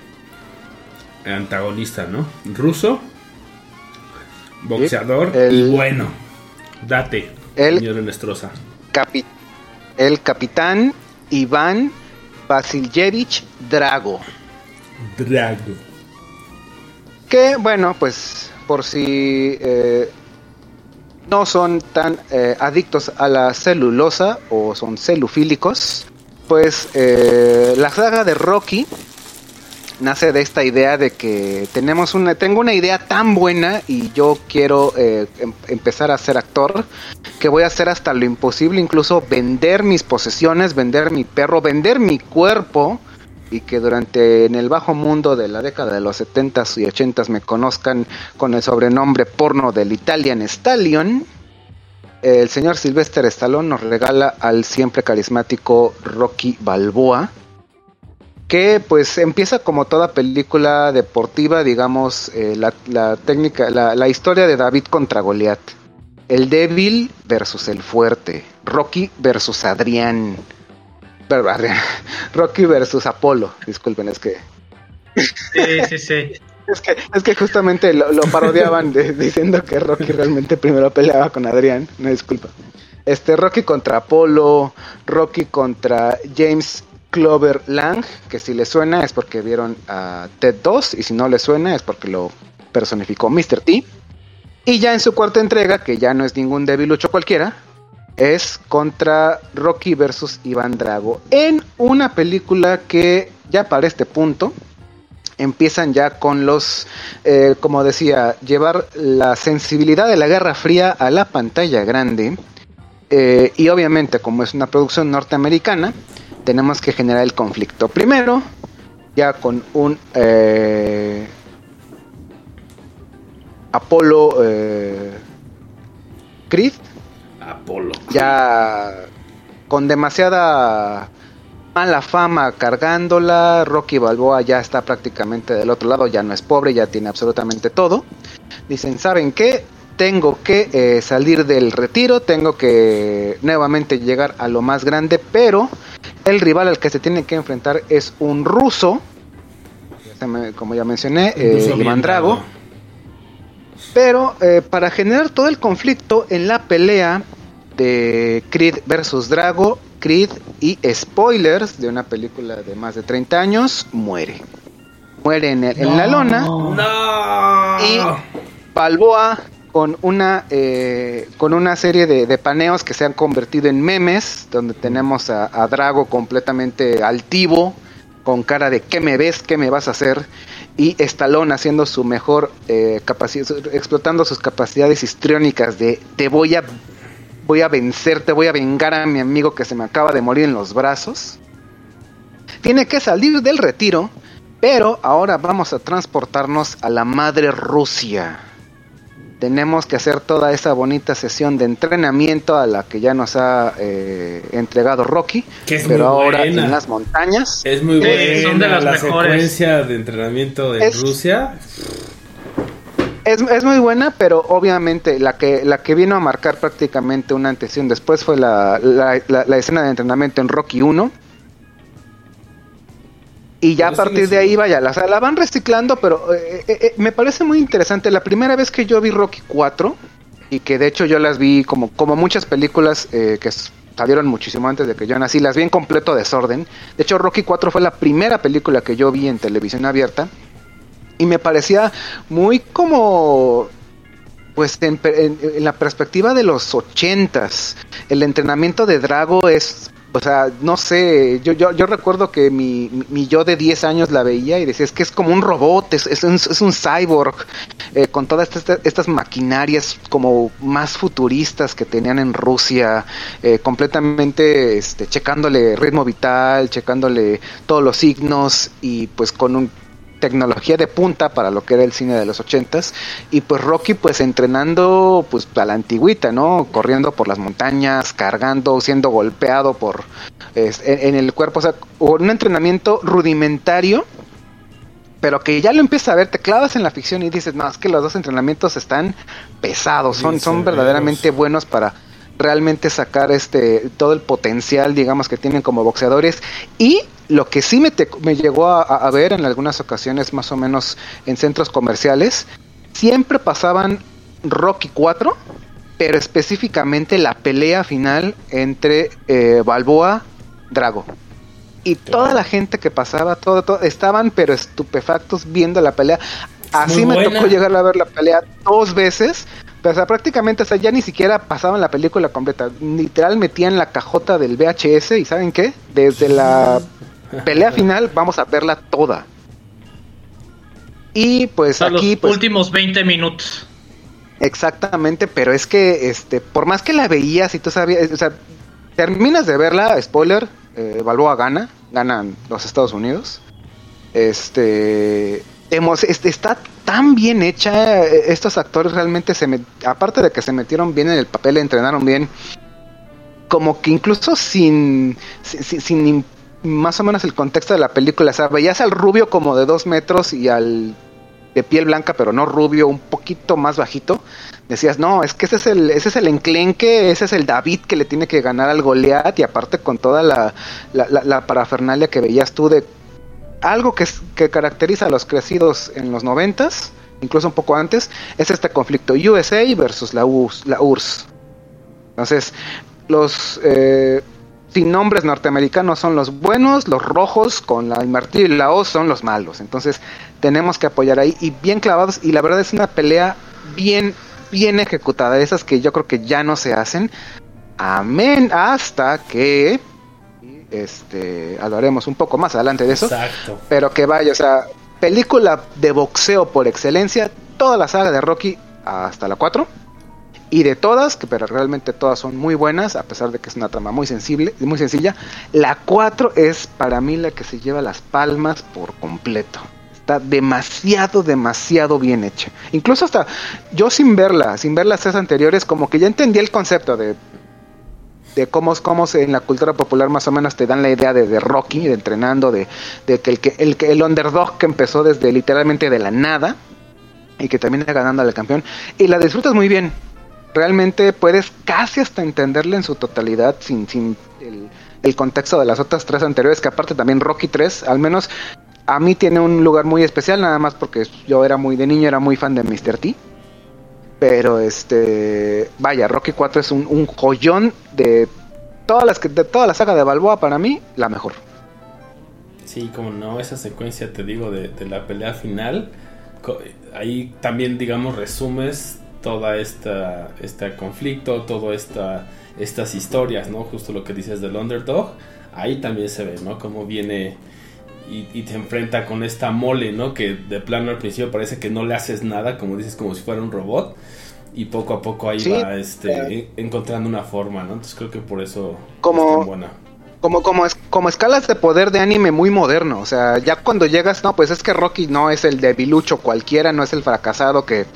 antagonista, ¿no? Ruso, boxeador El- y bueno. Date, El- señor Enestrosa. Capi- el capitán Iván Vasilyevich Drago. Drago. Que bueno, pues por si eh, no son tan eh, adictos a la celulosa o son celufílicos, pues eh, la saga de Rocky nace de esta idea de que tenemos una, tengo una idea tan buena y yo quiero em- empezar a ser actor que voy a hacer hasta lo imposible, incluso vender mis posesiones, vender mi perro, vender mi cuerpo y que durante en el bajo mundo de la década de los 70s y 80s me conozcan con el sobrenombre porno del Italian Stallion. El señor Sylvester Stallone nos regala al siempre carismático Rocky Balboa, que pues empieza como toda película deportiva, digamos, eh, la, técnica, la, la historia de David contra Goliat. El débil versus el fuerte. Rocky versus Adrián. Rocky versus Apolo. Disculpen, es que Sí, sí, sí. es que, es que justamente lo, lo parodiaban de- diciendo que Rocky realmente primero peleaba con Adrián. No disculpa. Este Rocky contra Apolo, Rocky contra James Clover Lang, que si le suena es porque vieron a Ted 2 y si no le suena es porque lo personificó Mr. T. Y ya en su cuarta entrega, que ya no es ningún debilucho cualquiera, es contra Rocky versus Iván Drago en una película que ya para este punto empiezan ya con los, eh, como decía, llevar la sensibilidad de la Guerra Fría a la pantalla grande. Eh, y obviamente, como es una producción norteamericana, tenemos que generar el conflicto. Primero, ya con un eh, Apolo Creed, Apolo. ya con demasiada mala fama cargándola, Rocky Balboa ya está prácticamente del otro lado, ya no es pobre, ya tiene absolutamente todo. Dicen, ¿saben qué? tengo que eh, salir del retiro, tengo que nuevamente llegar a lo más grande, pero el rival al que se tiene que enfrentar es un ruso, como ya mencioné, eh, Iván bien Drago. Pero eh, para generar todo el conflicto en la pelea de Creed versus Drago, Creed y spoilers de una película de más de 30 años, muere. Muere en, el- en la lona. ¡No! Y Balboa con una eh, con una serie de, de paneos que se han convertido en memes, donde tenemos a, a Drago completamente altivo, con cara de ¿qué me ves? ¿qué me vas a hacer? Y Stallone haciendo su mejor eh, capaci- su- explotando sus capacidades histriónicas de te voy a voy a vencer, te voy a vengar a mi amigo que se me acaba de morir en los brazos. Tiene que salir del retiro, pero ahora vamos a transportarnos a la madre Rusia. Tenemos que hacer toda esa bonita sesión de entrenamiento a la que ya nos ha eh, entregado Rocky, Que es pero muy ahora buena. en las montañas. Es muy Sí, buena son de las la mejores. secuencia de entrenamiento en Es- Rusia. Es, es muy buena, pero obviamente la que la que vino a marcar prácticamente una antes y un después fue la, la, la- la escena de entrenamiento en Rocky 1. Y ya a partir de ahí, vaya, la, o sea, la van reciclando, pero eh, eh, eh, me parece muy interesante. La primera vez que yo vi Rocky 4, y que de hecho yo las vi como, como muchas películas eh, que salieron muchísimo antes de que yo nací, las vi en completo desorden. De hecho, Rocky 4 fue la primera película que yo vi en televisión abierta. Y me parecía muy como pues en, en- en la perspectiva de los ochentas, el entrenamiento de Drago es, o sea, no sé, yo, yo, recuerdo que mi, mi- yo de 10 años la veía y decía, es que es como un robot, es, es un cyborg, eh, con todas estas, estas maquinarias como más futuristas que tenían en Rusia, eh, completamente este, checándole ritmo vital, checándole todos los signos y pues con un tecnología de punta para lo que era el cine de los ochentas y pues Rocky pues entrenando pues a la antigüita no corriendo por las montañas cargando siendo golpeado por es- en, en el cuerpo o sea un entrenamiento rudimentario pero que ya lo empiezas a ver te clavas en la ficción y dices no es que los dos entrenamientos están pesados son son verdaderamente buenos para realmente sacar este todo el potencial digamos que tienen como boxeadores y lo que sí me, te- me llegó a, a ver en algunas ocasiones más o menos en centros comerciales siempre pasaban Rocky 4 pero específicamente la pelea final entre eh, Balboa Drago y toda la gente que pasaba todo, todo estaban pero estupefactos viendo la pelea así me tocó llegar a ver la pelea dos veces pero, o sea, prácticamente, o sea, ya ni siquiera pasaban la película completa. Literal metían la cajota del VHS y ¿saben qué? Desde la pelea final vamos a verla toda. Y pues Hasta aquí, los pues, últimos 20 minutos. Exactamente, pero es que, este, por más que la veías y tú sabías, o sea, terminas de verla, spoiler, eh, Balboa gana, ganan los Estados Unidos. Este, hemos, este, está tan bien hecha, eh, estos actores realmente se, met- aparte de que se metieron bien en el papel, entrenaron bien, como que incluso sin, sin, más o menos el contexto de la película, sea, veías al rubio como de dos metros y al de piel blanca, pero no rubio, un poquito más bajito, decías, no, es que ese es el, ese es el enclenque, ese es el David que le tiene que ganar al Goliat, y aparte con toda la, la, parafernalia que veías tú de algo que, que caracteriza a los crecidos en los noventas, incluso un poco antes, es este conflicto USA versus la, US, la URSS. Entonces, los eh, sin nombres norteamericanos son los buenos, los rojos con la el martillo y la O son los malos. Entonces, tenemos que apoyar ahí y bien clavados. Y la verdad es una pelea bien, bien ejecutada. De esas que yo creo que ya no se hacen. Amén. Hasta que. Este. Hablaremos un poco más adelante de eso. Exacto. Pero que vaya, o sea, película de boxeo por excelencia, toda la saga de Rocky hasta la 4. Y de todas, que pero realmente todas son muy buenas, a pesar de que es una trama muy sensible, muy sencilla, la 4 es para mí la que se lleva las palmas por completo. Está demasiado, demasiado bien hecha. Incluso hasta yo sin verla, sin ver las tres anteriores, como que ya entendí el concepto de de cómo, cómo se, en la cultura popular más o menos te dan la idea de, de Rocky, de entrenando, de, de que, el, que, el el underdog que empezó desde literalmente de la nada, y que termina ganando al campeón y la disfrutas muy bien. Realmente puedes casi hasta entenderla en su totalidad sin, sin el, el contexto de las otras tres anteriores, que aparte también Rocky 3, al menos a mí tiene un lugar muy especial, nada más porque yo era muy de niño, era muy fan de Mr. T. Pero este, vaya, Rocky 4 es un, un joyón de todas las que de toda la saga de Balboa para mí la mejor. Sí, como no, esa secuencia, te digo, de, de la pelea final, ahí también, digamos, resumes toda esta este conflicto, todas esta, estas historias, ¿no? Justo lo que dices del underdog, ahí también se ve, ¿no? Cómo viene y, y te enfrenta con esta mole, ¿no? Que de plano al principio parece que no le haces nada, como dices, como si fuera un robot. Y poco a poco ahí Sí, va este, eh. en- encontrando una forma, ¿no? Entonces creo que por eso Como- es tan buena. Como, como, es, como escalas de poder de anime muy moderno. O sea, ya cuando llegas, no, pues es que Rocky no es el debilucho cualquiera, no es el fracasado que,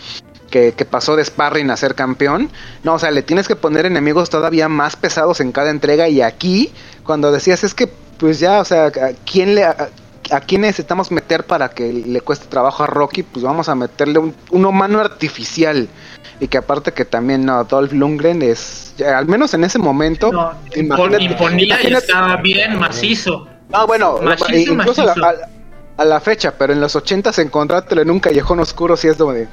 que, que pasó de sparring a ser campeón. No, o sea, le tienes que poner enemigos todavía más pesados en cada entrega. Y aquí, cuando decías, es que, pues ya, o sea, ¿a quién le... a- ¿A quién necesitamos meter para que le cueste trabajo a Rocky? Pues vamos a meterle un, un humano artificial. Y que aparte que también no, Dolph Lundgren es, ya, al menos en ese momento, No, imagínate- imponía y imagínate- estaba bien macizo. Ah, bueno, Macizo, incluso macizo. a la fecha, pero en los 80 encontrártelo en un callejón oscuro si es donde...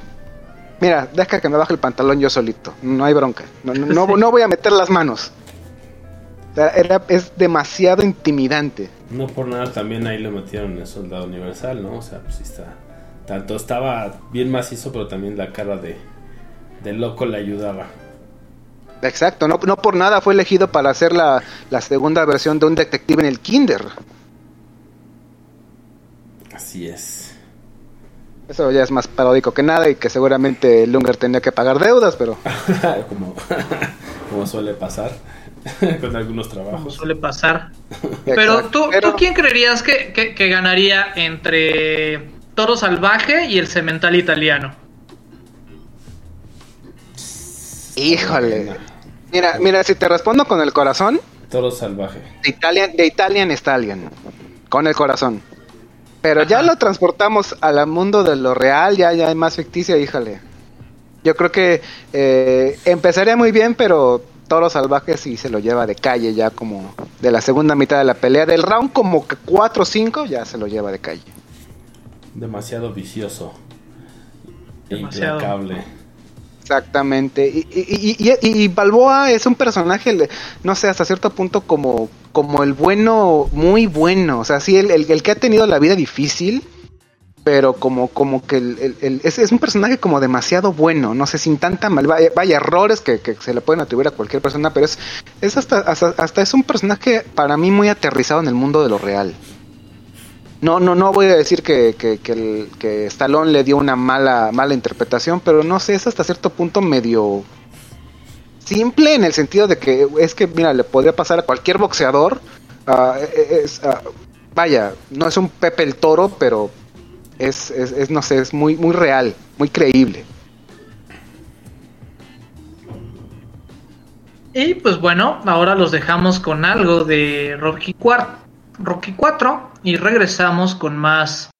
Mira, deja que me baje el pantalón yo solito, no hay bronca, no, no, no, no voy a meter las manos. Era, es demasiado intimidante. No por nada también ahí lo metieron el Soldado Universal, ¿no? O sea, pues sí está. Tanto estaba bien macizo, pero también la cara de, de loco le ayudaba. Exacto, no, no por nada fue elegido para hacer la, la segunda versión de un detective en el Kinder. Así es. Eso ya es más paródico que nada y que seguramente Lunger tenía que pagar deudas, pero... como, como suele pasar con algunos como trabajos. suele pasar. Pero. ¿tú, Pero- ¿tú quién creerías que, que- que ganaría entre Toro Salvaje y el Cemental Italiano? Híjole. Mira, mira, si te respondo con el corazón, Toro salvaje. de Italian, de Italian Stallion, con el corazón. Pero ya lo transportamos al mundo de lo real, ya, ya hay más ficticia, híjole. Yo creo que eh, empezaría muy bien, pero Toro Salvaje sí se lo lleva de calle ya como de la segunda mitad de la pelea. Del round como que 4 o 5 ya se lo lleva de calle. Demasiado vicioso. Demasiado. Implacable. Exactamente. Y, y, y, y- Balboa es un personaje, no sé, hasta cierto punto como, como el bueno, muy bueno. O sea, sí, el, el, que ha tenido la vida difícil, pero como, como que el, es, es un personaje como demasiado bueno. No sé, sin tanta mal. Vaya, vaya errores que, que se le pueden atribuir a cualquier persona, pero es, es hasta, hasta, hasta es un personaje para mí muy aterrizado en el mundo de lo real. No, no, no voy a decir que, que, que, Stallone le dio una mala, mala interpretación, pero no sé, es hasta cierto punto medio simple en el sentido de que es que, mira, le podría pasar a cualquier boxeador. ah, es, ah, vaya, no es un Pepe el Toro, pero es, es, no sé, es muy, muy real, muy creíble. Y pues bueno, ahora los dejamos con algo de Rocky 4, Rocky 4 y regresamos con más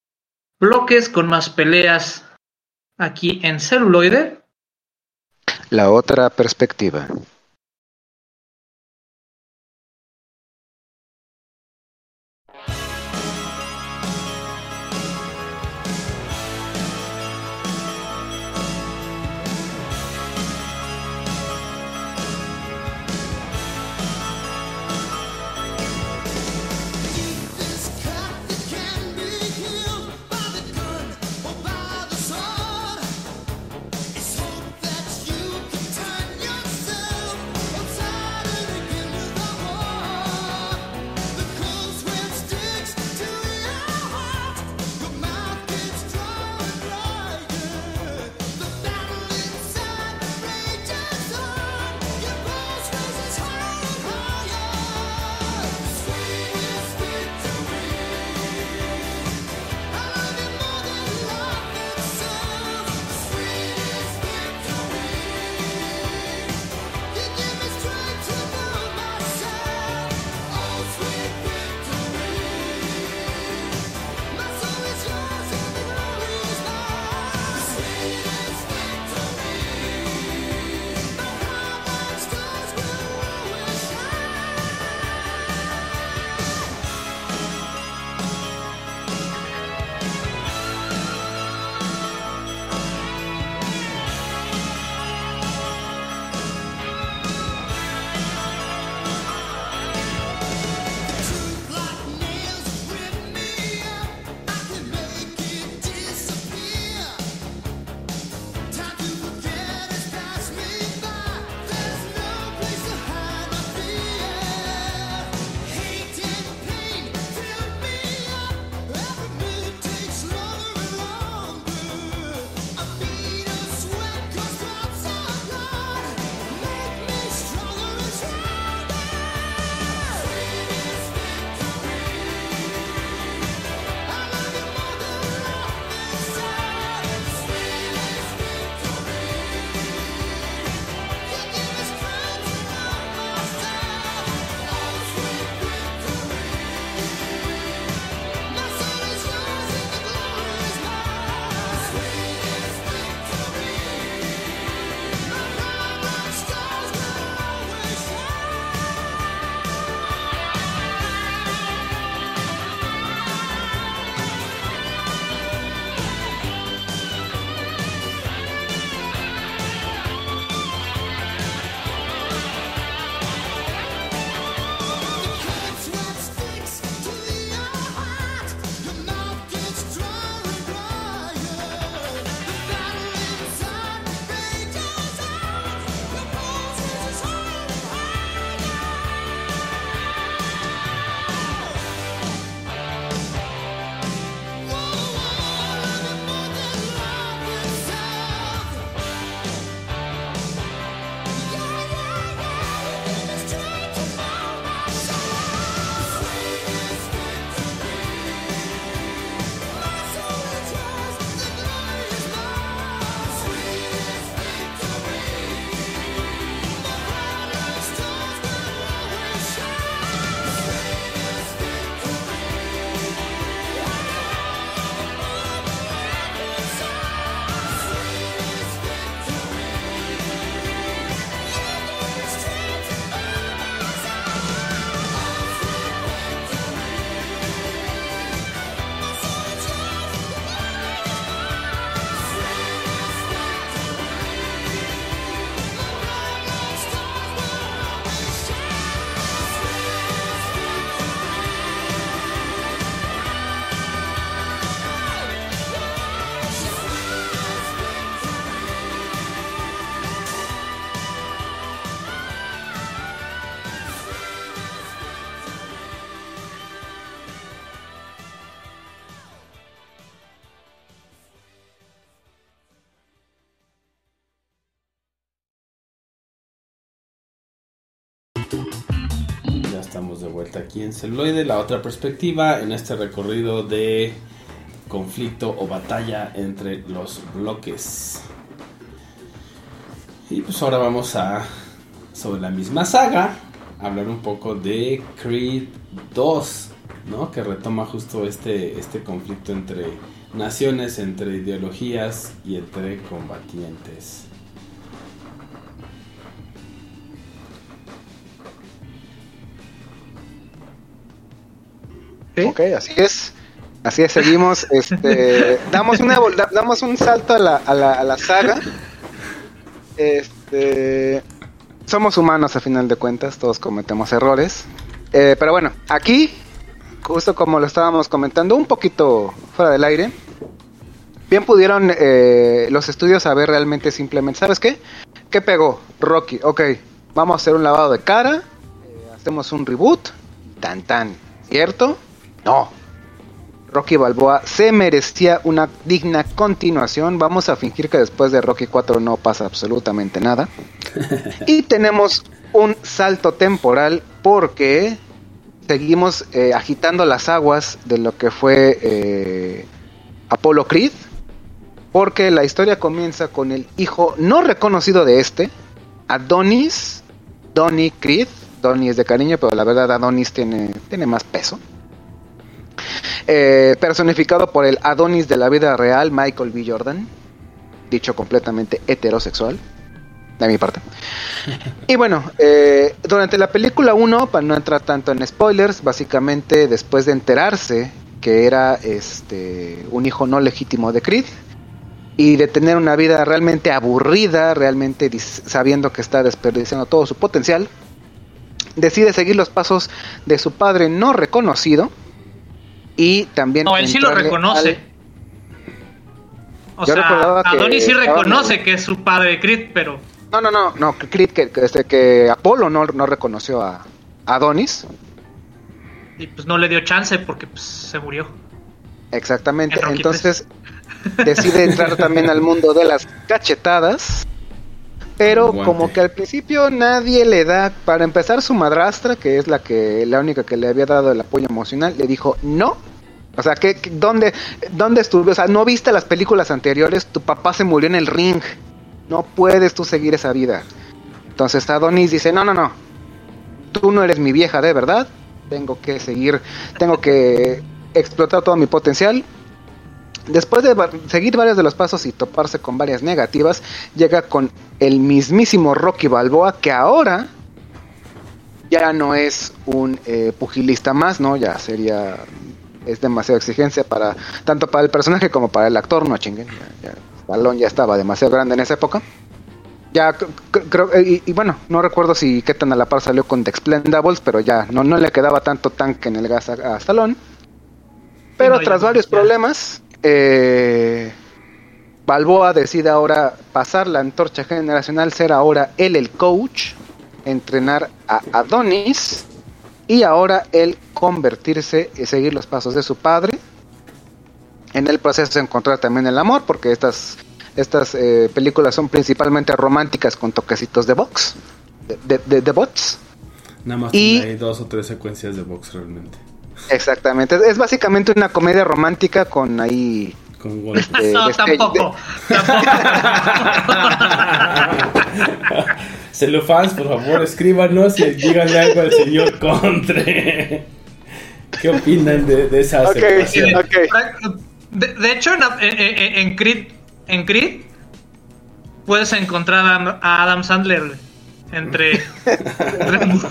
bloques, con más peleas aquí en celuloide. La otra perspectiva. Aquí en la otra perspectiva, en este recorrido de conflicto o batalla entre los bloques. Y pues ahora vamos a, sobre la misma saga, hablar un poco de Creed 2, ¿no? Que retoma justo este, este conflicto entre naciones, entre ideologías y entre combatientes. Ok, así es. Así es, seguimos. Este, damos, una, damos un salto a la, a la, a la saga. Este, somos humanos a final de cuentas, todos cometemos errores. Eh, pero bueno, aquí, justo como lo estábamos comentando, un poquito fuera del aire, bien pudieron eh, los estudios saber realmente simplemente, ¿sabes qué? ¿Qué pegó? Rocky, ok, vamos a hacer un lavado de cara, eh, hacemos un reboot, tan tan, ¿cierto? No. Rocky Balboa se merecía una digna continuación. Vamos a fingir que después de Rocky 4 no pasa absolutamente nada. y tenemos un salto temporal porque seguimos eh, agitando las aguas de lo que fue eh, Apollo Creed. Porque la historia comienza con el hijo no reconocido de este, Adonis, Donnie Creed. Donnie es de cariño, pero la verdad Adonis tiene, tiene más peso. Eh, personificado por el Adonis de la vida real, Michael B. Jordan, dicho completamente heterosexual, de mi parte. Y bueno, eh, durante la película 1, para no entrar tanto en spoilers, básicamente después de enterarse que era este un hijo no legítimo de Creed y de tener una vida realmente aburrida, realmente sabiendo que está desperdiciando todo su potencial, decide seguir los pasos de su padre no reconocido y también No, él sí lo reconoce. al- O Yo sea, Adonis sí reconoce que es su padre de Creed, pero No, no, no, no, Creed, que, que, este, que Apolo no, no reconoció a a Adonis. y pues no le dio chance porque pues, se murió. Exactamente. En Entonces decide entrar también al mundo de las cachetadas. Pero Guante. como que al principio nadie le da, para empezar su madrastra, que es la que la única que le había dado el apoyo emocional, le dijo no. O sea, ¿qué, qué- dónde, ¿dónde estuve? O sea, no viste las películas anteriores, tu papá se murió en el ring. No puedes tú seguir esa vida. Entonces Adonis dice, no, no, no. Tú no eres mi vieja de verdad. Tengo que seguir, tengo que explotar todo mi potencial. Después de seguir varios de los pasos y toparse con varias negativas, llega con el mismísimo Rocky Balboa, que ahora ya no es un eh, pugilista más, ¿no? Ya sería. Es demasiada exigencia para. Tanto para el personaje como para el actor, no chinguen. Ya, ya, Stallone ya estaba demasiado grande en esa época. Ya creo. eh, y, y bueno, no recuerdo si qué tan a la par salió con The Explendables, pero ya no, no le quedaba tanto tanque en el gas a, a Stallone. Pero no, tras varios problemas, eh, Balboa decide ahora pasar la antorcha generacional, ser ahora él el coach, entrenar a Adonis y ahora él convertirse y seguir los pasos de su padre. En el proceso encontrar también el amor, porque estas, estas eh, películas son principalmente románticas con toquecitos de box, de, de, de- de bots. Nada más Y- ahí dos o tres secuencias de box realmente. Exactamente, es básicamente una comedia romántica con ahí Con golpes. de- no, de este- tampoco. tampoco. Celufans, por favor, escríbanos y díganle algo al señor Contre. ¿Qué opinan de, de esa Ok, aceptación? ok. De, de hecho, en, en- en- Creed, en Creed puedes encontrar a, Adam Sandler entre-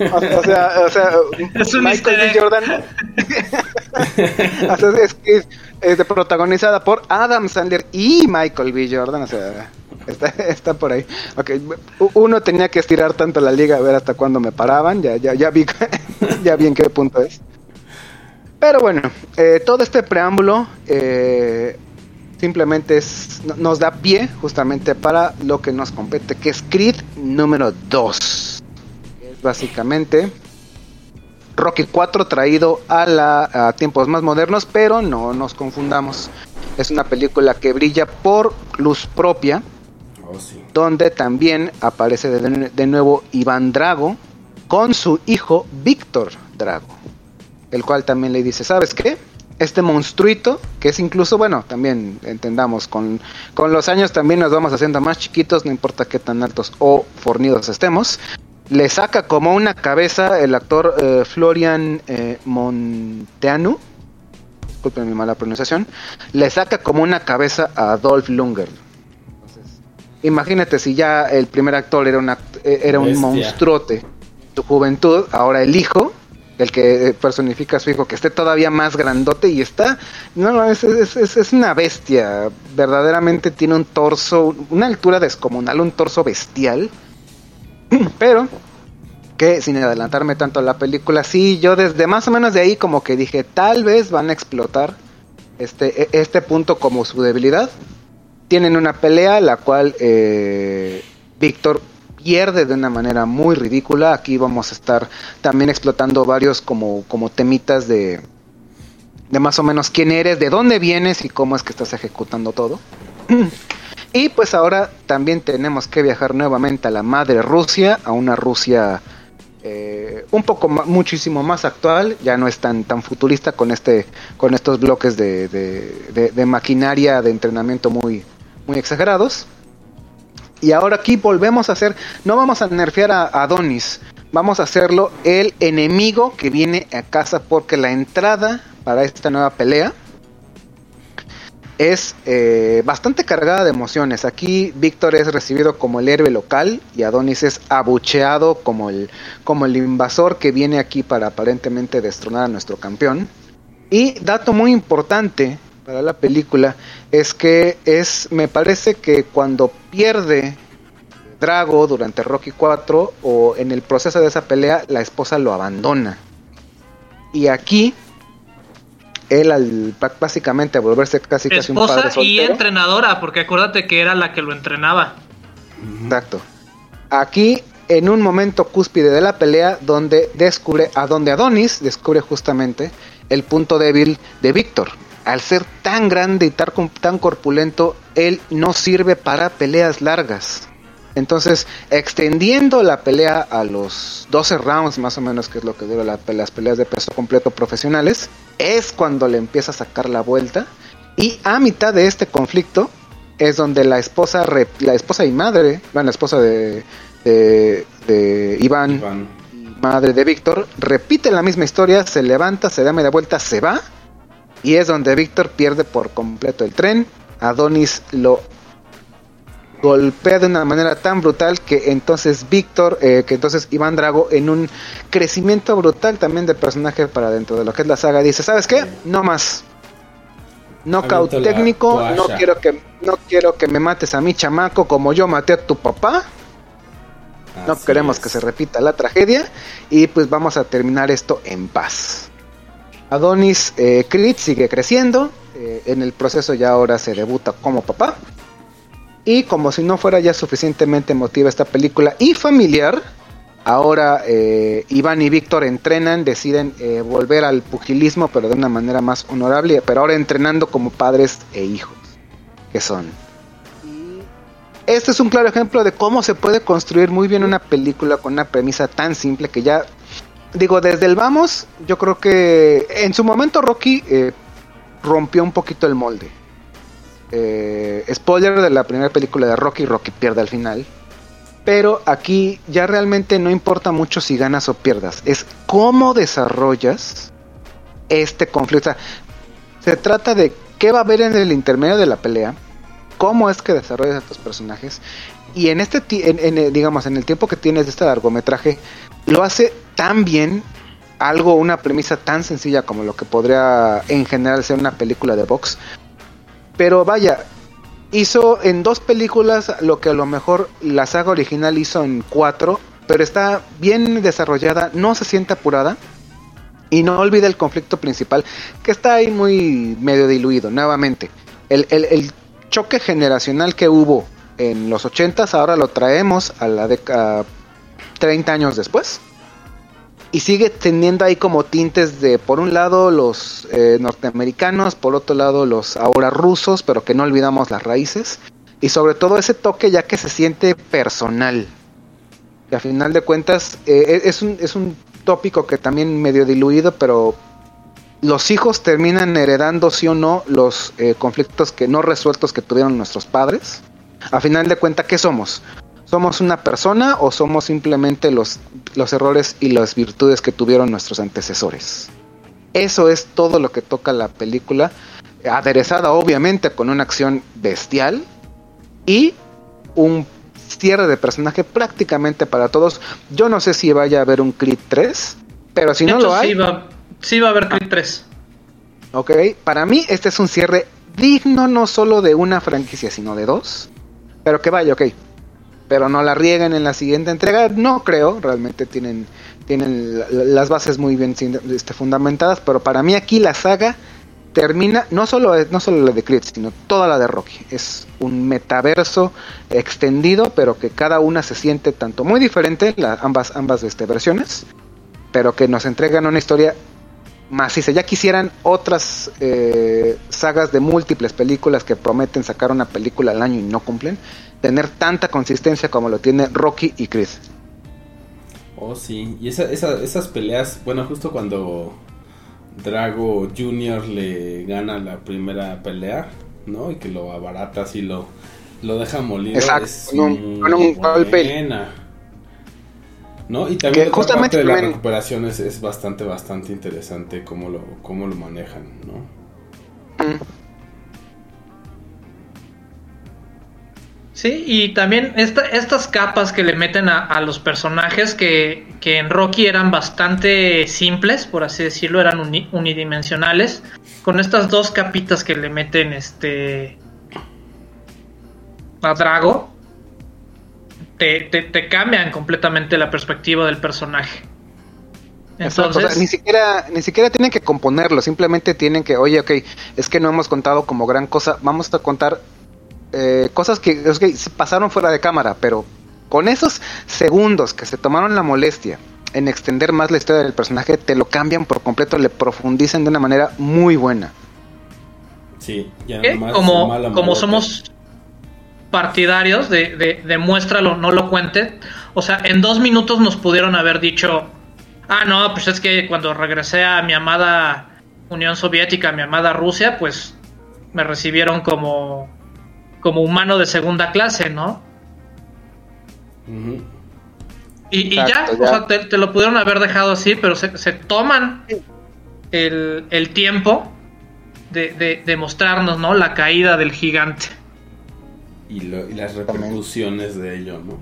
O, o sea, o sea, Es un Michael B. Jordan. O sea, es es, protagonizada por Adam Sandler y Michael B. Jordan. O sea, está, está por ahí. Uno tenía que estirar tanto la liga a ver hasta cuándo me paraban. Ya, ya, ya vi, ya vi en qué punto es. Pero bueno, eh, todo este preámbulo eh, simplemente es, no- nos da pie justamente para lo que nos compete, que es Creed número 2 es básicamente Rocky 4 traído a, la, a tiempos más modernos, pero no nos confundamos. Es una película que brilla por luz propia, Oh, sí. donde también aparece de, de nuevo Iván Drago con su hijo Víctor Drago, el cual también le dice, ¿sabes qué? Este monstruito, que es incluso, bueno, también entendamos, con, con los años también nos vamos haciendo más chiquitos, no importa qué tan altos o fornidos estemos, le saca como una cabeza el actor eh, Florian eh, Monteanu, disculpen mi mala pronunciación, le saca como una cabeza a Lundgren. Entonces, imagínate si ya el primer actor era, un act- eh, era un Bestia. monstruote su juventud, ahora el hijo, el que eh, personifica a su hijo, que esté todavía más grandote y está, no, no, es, es, es- es una bestia, verdaderamente tiene un torso, una altura descomunal, un torso bestial, pero que sin adelantarme tanto a la película, sí, yo desde más o menos de ahí como que dije, tal vez van a explotar este, e- este punto como su debilidad. Tienen una pelea la cual eh, Víctor pierde de una manera muy ridícula. Aquí vamos a estar también explotando varios como, como temitas de, de más o menos quién eres, de dónde vienes y cómo es que estás ejecutando todo. Y pues ahora también tenemos que viajar nuevamente a la madre Rusia, a una Rusia eh, un poco muchísimo más actual, ya no es tan tan futurista con este con estos bloques de, maquinaria de entrenamiento muy muy exagerados. Y ahora aquí volvemos a hacer, no vamos a nerfear a Adonis, vamos a hacerlo el enemigo que viene a casa porque la entrada para esta nueva pelea es eh, bastante cargada de emociones. Aquí Víctor es recibido como el héroe local y Adonis es abucheado como el, como el invasor que viene aquí para aparentemente destronar a nuestro campeón. Y dato muy importante para la película es que es, me parece que cuando pierde Drago durante Rocky 4 o en el proceso de esa pelea, la esposa lo abandona. Y aquí él al bá- básicamente volverse casi casi un Esposa padre y soltero. entrenadora, porque acuérdate que era la que lo entrenaba. Exacto. Aquí, en un momento cúspide de la pelea, donde descubre, a donde Adonis descubre justamente el punto débil de Víctor. Al ser tan grande y tan corpulento, él no sirve para peleas largas. Entonces, extendiendo la pelea a los 12 rounds más o menos, que es lo que dura la- las peleas de peso completo profesionales, es cuando le empieza a sacar la vuelta. Y a mitad de este conflicto es donde la esposa, re- la esposa y madre, bueno, la esposa de, de, de Iván, Iván. y madre de Víctor, repite la misma historia, se levanta, se da media vuelta, se va. Y es donde Víctor pierde por completo el tren. Adonis lo golpea de una manera tan brutal que entonces Víctor, eh, que entonces Iván Drago, en un crecimiento brutal también de personaje para dentro de lo que es la saga, dice, ¿sabes qué? No más. Knockout técnico, no quiero que no quiero que me mates a mi chamaco como yo maté a tu papá. No Así queremos es. que se repita la tragedia y pues vamos a terminar esto en paz. Adonis eh, Creed sigue creciendo, eh, en el proceso ya ahora se debuta como papá. Y como si no fuera ya suficientemente emotiva esta película y familiar, ahora eh, Iván y Víctor entrenan, deciden eh, volver al pugilismo, pero de una manera más honorable, pero ahora entrenando como padres e hijos, que son. Este es un claro ejemplo de cómo se puede construir muy bien una película con una premisa tan simple que ya, digo, desde el vamos, yo creo que en su momento Rocky eh, rompió un poquito el molde. Eh, spoiler de la primera película de Rocky, Rocky pierde al final. Pero aquí ya realmente no importa mucho si ganas o pierdas, es cómo desarrollas este conflicto. O sea, se trata de qué va a haber en el intermedio de la pelea, cómo es que desarrollas a tus personajes y en este en, en, eh, digamos en el tiempo que tienes de este largometraje lo hace tan bien algo una premisa tan sencilla como lo que podría en general ser una película de box pero vaya hizo en dos películas lo que a lo mejor la saga original hizo en cuatro pero está bien desarrollada no se siente apurada. Y no olvida el conflicto principal que está ahí muy medio diluido nuevamente. El, el- choque generacional que hubo en los 80 ahora lo traemos a la década 30 años después y sigue teniendo ahí como tintes de por un lado los eh, norteamericanos por otro lado los ahora rusos pero que no olvidamos las raíces y sobre todo ese toque ya que se siente personal Y a final de cuentas, eh, es, un, es un tópico que también medio diluido, pero los hijos terminan heredando sí o no los eh, conflictos que no resueltos que tuvieron nuestros padres. A final de cuentas, ¿qué somos? ¿Somos una persona o somos simplemente los, los errores y las virtudes que tuvieron nuestros antecesores? Eso es todo lo que toca la película, aderezada obviamente con una acción bestial y un cierre de personaje prácticamente para todos. Yo no sé si vaya a haber un Creed 3, pero si De no hecho, lo hay, sí va, sí va a haber Creed 3. ok, para mí este es un cierre digno no solo de una franquicia, sino de dos. Pero que vaya, ok. Pero no la rieguen en la siguiente entrega, no creo, realmente tienen, tienen la- la- las bases muy bien este, fundamentadas, pero para mí aquí la saga termina, no solo, no solo la de Creed, sino toda la de Rocky. Es un metaverso extendido, pero que cada una se siente tanto muy diferente, la- ambas, ambas este, versiones, pero que nos entregan una historia maciza. Ya quisieran otras eh, sagas de múltiples películas que prometen sacar una película al año y no cumplen, tener tanta consistencia como lo tiene Rocky y Creed. Oh, sí. Y esa, esa- esas peleas, bueno, justo cuando Drago Jr. le gana la primera pelea, ¿no? Y que lo abarata así, lo, lo deja molido. Exacto, es con un- muy con un golpe. ¿No? Y también Que justamente parte de la recuperación es, es bastante, bastante interesante cómo lo, cómo lo manejan, ¿no? Sí, y también esta- estas capas que le meten a, a los personajes que, que en Rocky eran bastante simples, por así decirlo, eran uni- unidimensionales, con estas dos capitas que le meten este a Drago, te, te- te cambian completamente la perspectiva del personaje. Exacto, Entonces, o sea, ni siquiera ni siquiera tienen que componerlo, simplemente tienen que, oye, ok, es que no hemos contado como gran cosa, vamos a contar eh, cosas que ok, sí pasaron fuera de cámara, pero con esos segundos que se tomaron la molestia en extender más la historia del personaje, te lo cambian por completo, le profundizan de una manera muy buena. Sí, ya nomás como, mala como somos partidarios de, de, de muéstralo, no lo cuente. O sea, en dos minutos nos pudieron haber dicho, ah, no, pues es que cuando regresé a mi amada Unión Soviética, a mi amada Rusia, pues me recibieron como, como humano de segunda clase, ¿no? Y, y Exacto, ya, ya. o sea, te, te lo pudieron haber dejado así, pero se, se toman el, el tiempo de, de, de mostrarnos, ¿no? La caída del gigante. Y, lo- y las repercusiones de ello, ¿no?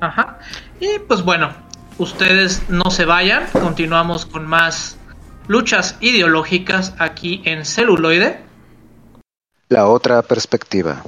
Ajá. Y pues bueno, ustedes no se vayan, continuamos con más luchas ideológicas aquí en celuloide. La otra perspectiva.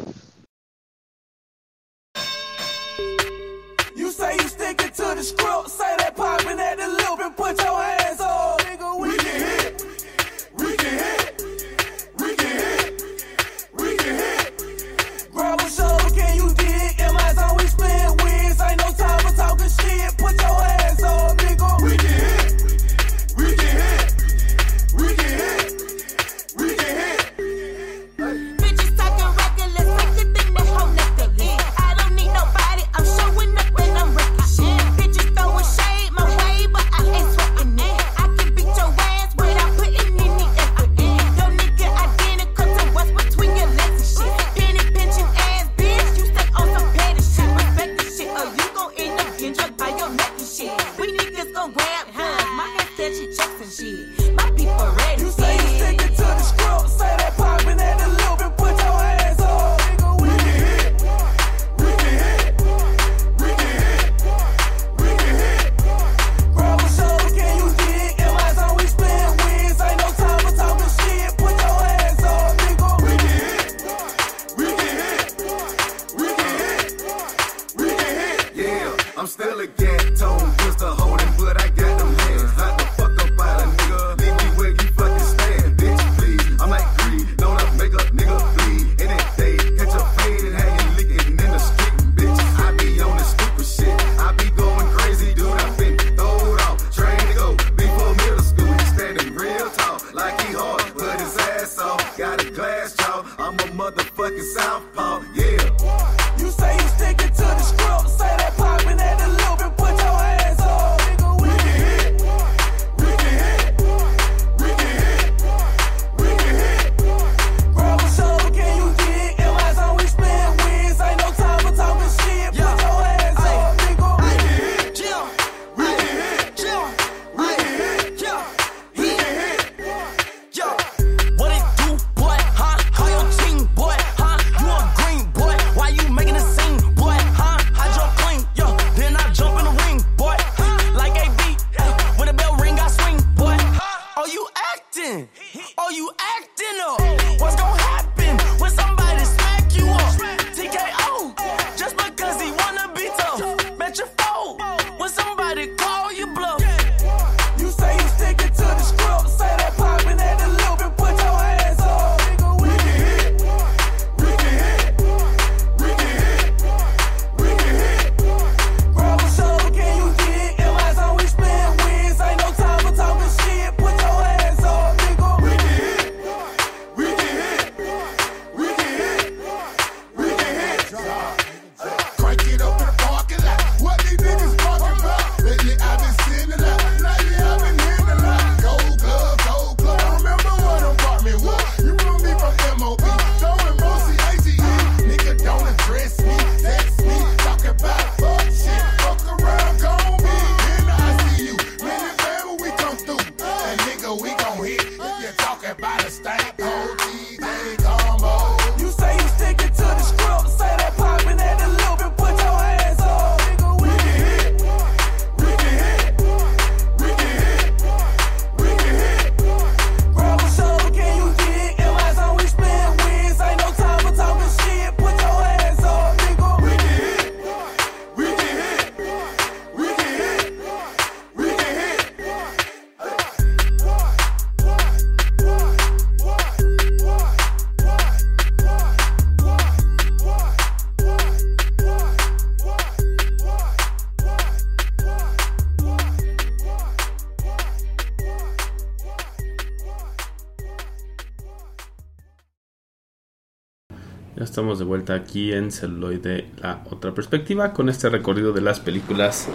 Estamos de vuelta aquí en Celuloide, la otra perspectiva, con este recorrido de las películas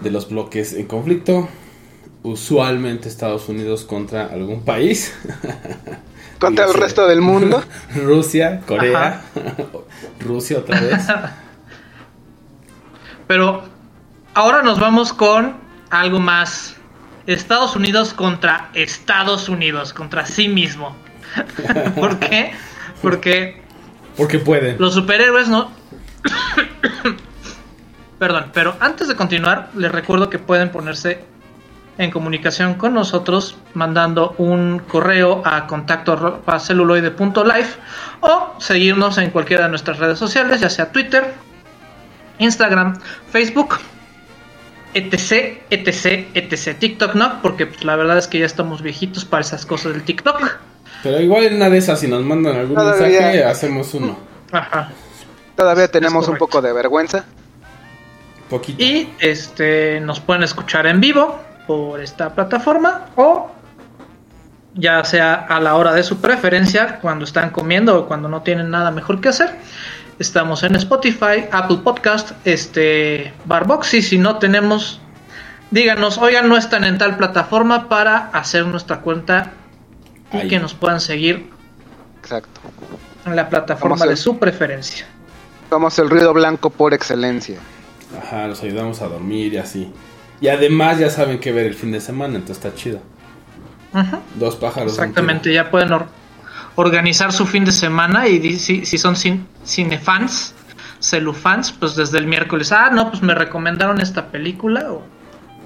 de los bloques en conflicto. Usualmente Estados Unidos contra algún país. Contra el resto del mundo. Rusia, Corea, Rusia otra vez. Pero ahora nos vamos con algo más. Estados Unidos contra Estados Unidos, contra sí mismo. ¿Por qué? Porque Porque pueden. los superhéroes no... Perdón, pero antes de continuar, les recuerdo que pueden ponerse en comunicación con nosotros mandando un correo a contacto celuloide.life o seguirnos en cualquiera de nuestras redes sociales, ya sea Twitter, Instagram, Facebook, etc, etc, etc. TikTok no, porque pues, la verdad es que ya estamos viejitos para esas cosas del TikTok. Pero igual en una de esas, si nos mandan algún Todavía. mensaje, hacemos uno. Ajá. Todavía tenemos un poco de vergüenza. Poquito. Y este nos pueden escuchar en vivo por esta plataforma o ya sea a la hora de su preferencia, cuando están comiendo o cuando no tienen nada mejor que hacer. Estamos en Spotify, Apple Podcast, este Barbox y si no tenemos díganos, oigan, no están en tal plataforma para hacer nuestra cuenta y que nos puedan seguir Exacto. en la plataforma de su preferencia. Somos el ruido blanco por excelencia. Ajá, los ayudamos a dormir y así. Y además ya saben qué ver el fin de semana, entonces está chido. Ujú. Dos pájaros. Exactamente, ya pueden or- organizar su fin de semana y si, si son cin- cinefans, celufans, pues desde el miércoles, ah, no, pues me recomendaron esta película o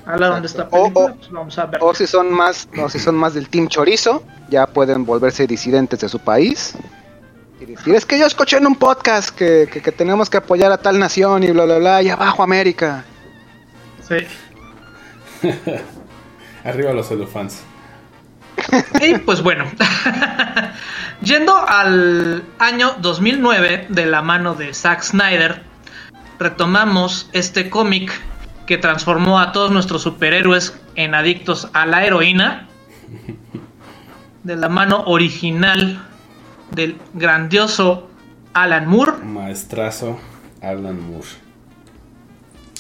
hablaron de esta Exacto. O- película, o- pues vamos a ver. O si son más, o si son más del Team Chorizo, ya pueden volverse disidentes de su país. Y decir, es que yo escuché en un podcast que, que, que tenemos que apoyar a tal nación y bla bla bla, y abajo América. Sí. Arriba los celofans. Y pues bueno, yendo al año 2009 de la mano de Zack Snyder, retomamos este cómic que transformó a todos nuestros superhéroes en adictos a la heroína, de la mano original del grandioso Alan Moore, Maestrazo Alan Moore.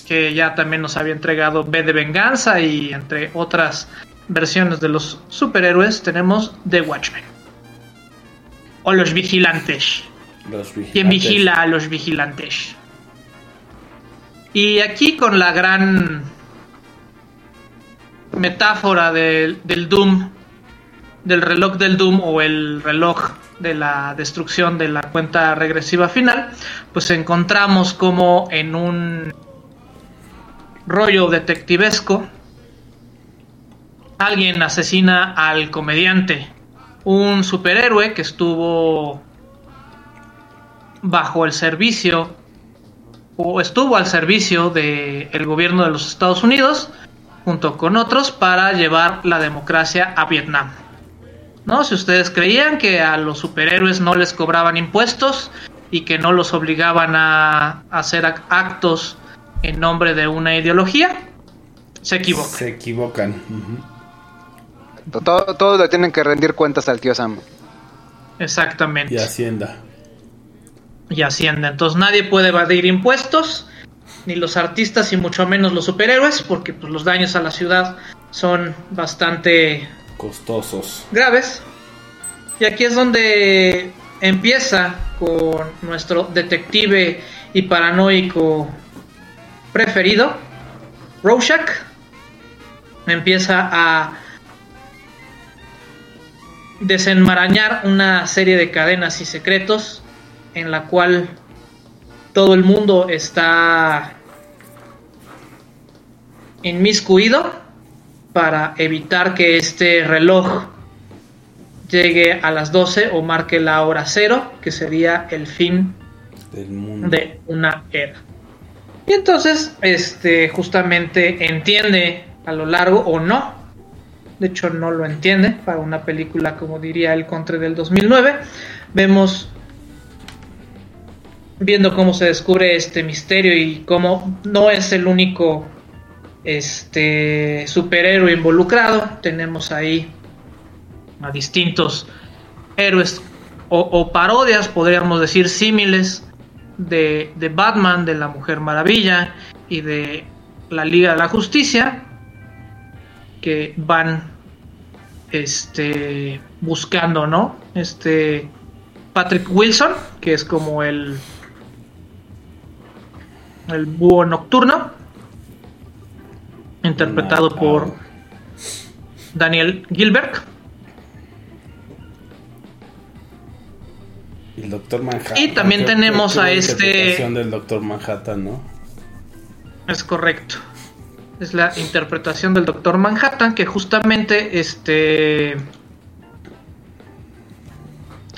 que ya también nos había entregado B de Venganza y entre otras versiones de los superhéroes tenemos The Watchmen. O los vigilantes. Los ¿Quién vigilantes. vigila a los vigilantes? Y aquí con la gran metáfora del, Doom, del reloj del Doom o el reloj de la destrucción de la cuenta regresiva final, pues encontramos como en un rollo detectivesco alguien asesina al comediante, un superhéroe que estuvo bajo el servicio o estuvo al servicio del gobierno de los Estados Unidos junto con otros para llevar la democracia a Vietnam. ¿No? Si ustedes creían que a los superhéroes no les cobraban impuestos y que no los obligaban a hacer ac- actos en nombre de una ideología, se equivocan. Se equivocan. ujú. Todo, todo le tienen que rendir cuentas al tío Sam. Exactamente. Y Hacienda. Y Hacienda. Entonces nadie puede evadir impuestos, ni los artistas y mucho menos los superhéroes, porque pues, los daños a la ciudad son bastante Costosos. graves. Y aquí es donde empieza con nuestro detective y paranoico preferido, Rorschach. Empieza a desenmarañar una serie de cadenas y secretos en la cual todo el mundo está inmiscuido para evitar que este reloj llegue a las 12 o marque la hora cero, que sería el fin Del mundo. de una era. Y entonces, este, justamente entiende a lo largo o no, de hecho no lo entiende para una película como diría El Contre del 2009, vemos viendo cómo se descubre este misterio y cómo no es el único este superhéroe involucrado, tenemos ahí a distintos héroes o, parodias, podríamos decir, símiles de, de Batman, de la Mujer Maravilla y de la Liga de la Justicia, que van este buscando, ¿no? Este Patrick Wilson, que es como el el búho nocturno, interpretado No, por. Daniel Gilbert. Y el Doctor Manhattan. Y también tenemos a este- interpretación del Doctor Manhattan, ¿no? Es correcto. Es la interpretación del Doctor Manhattan que justamente este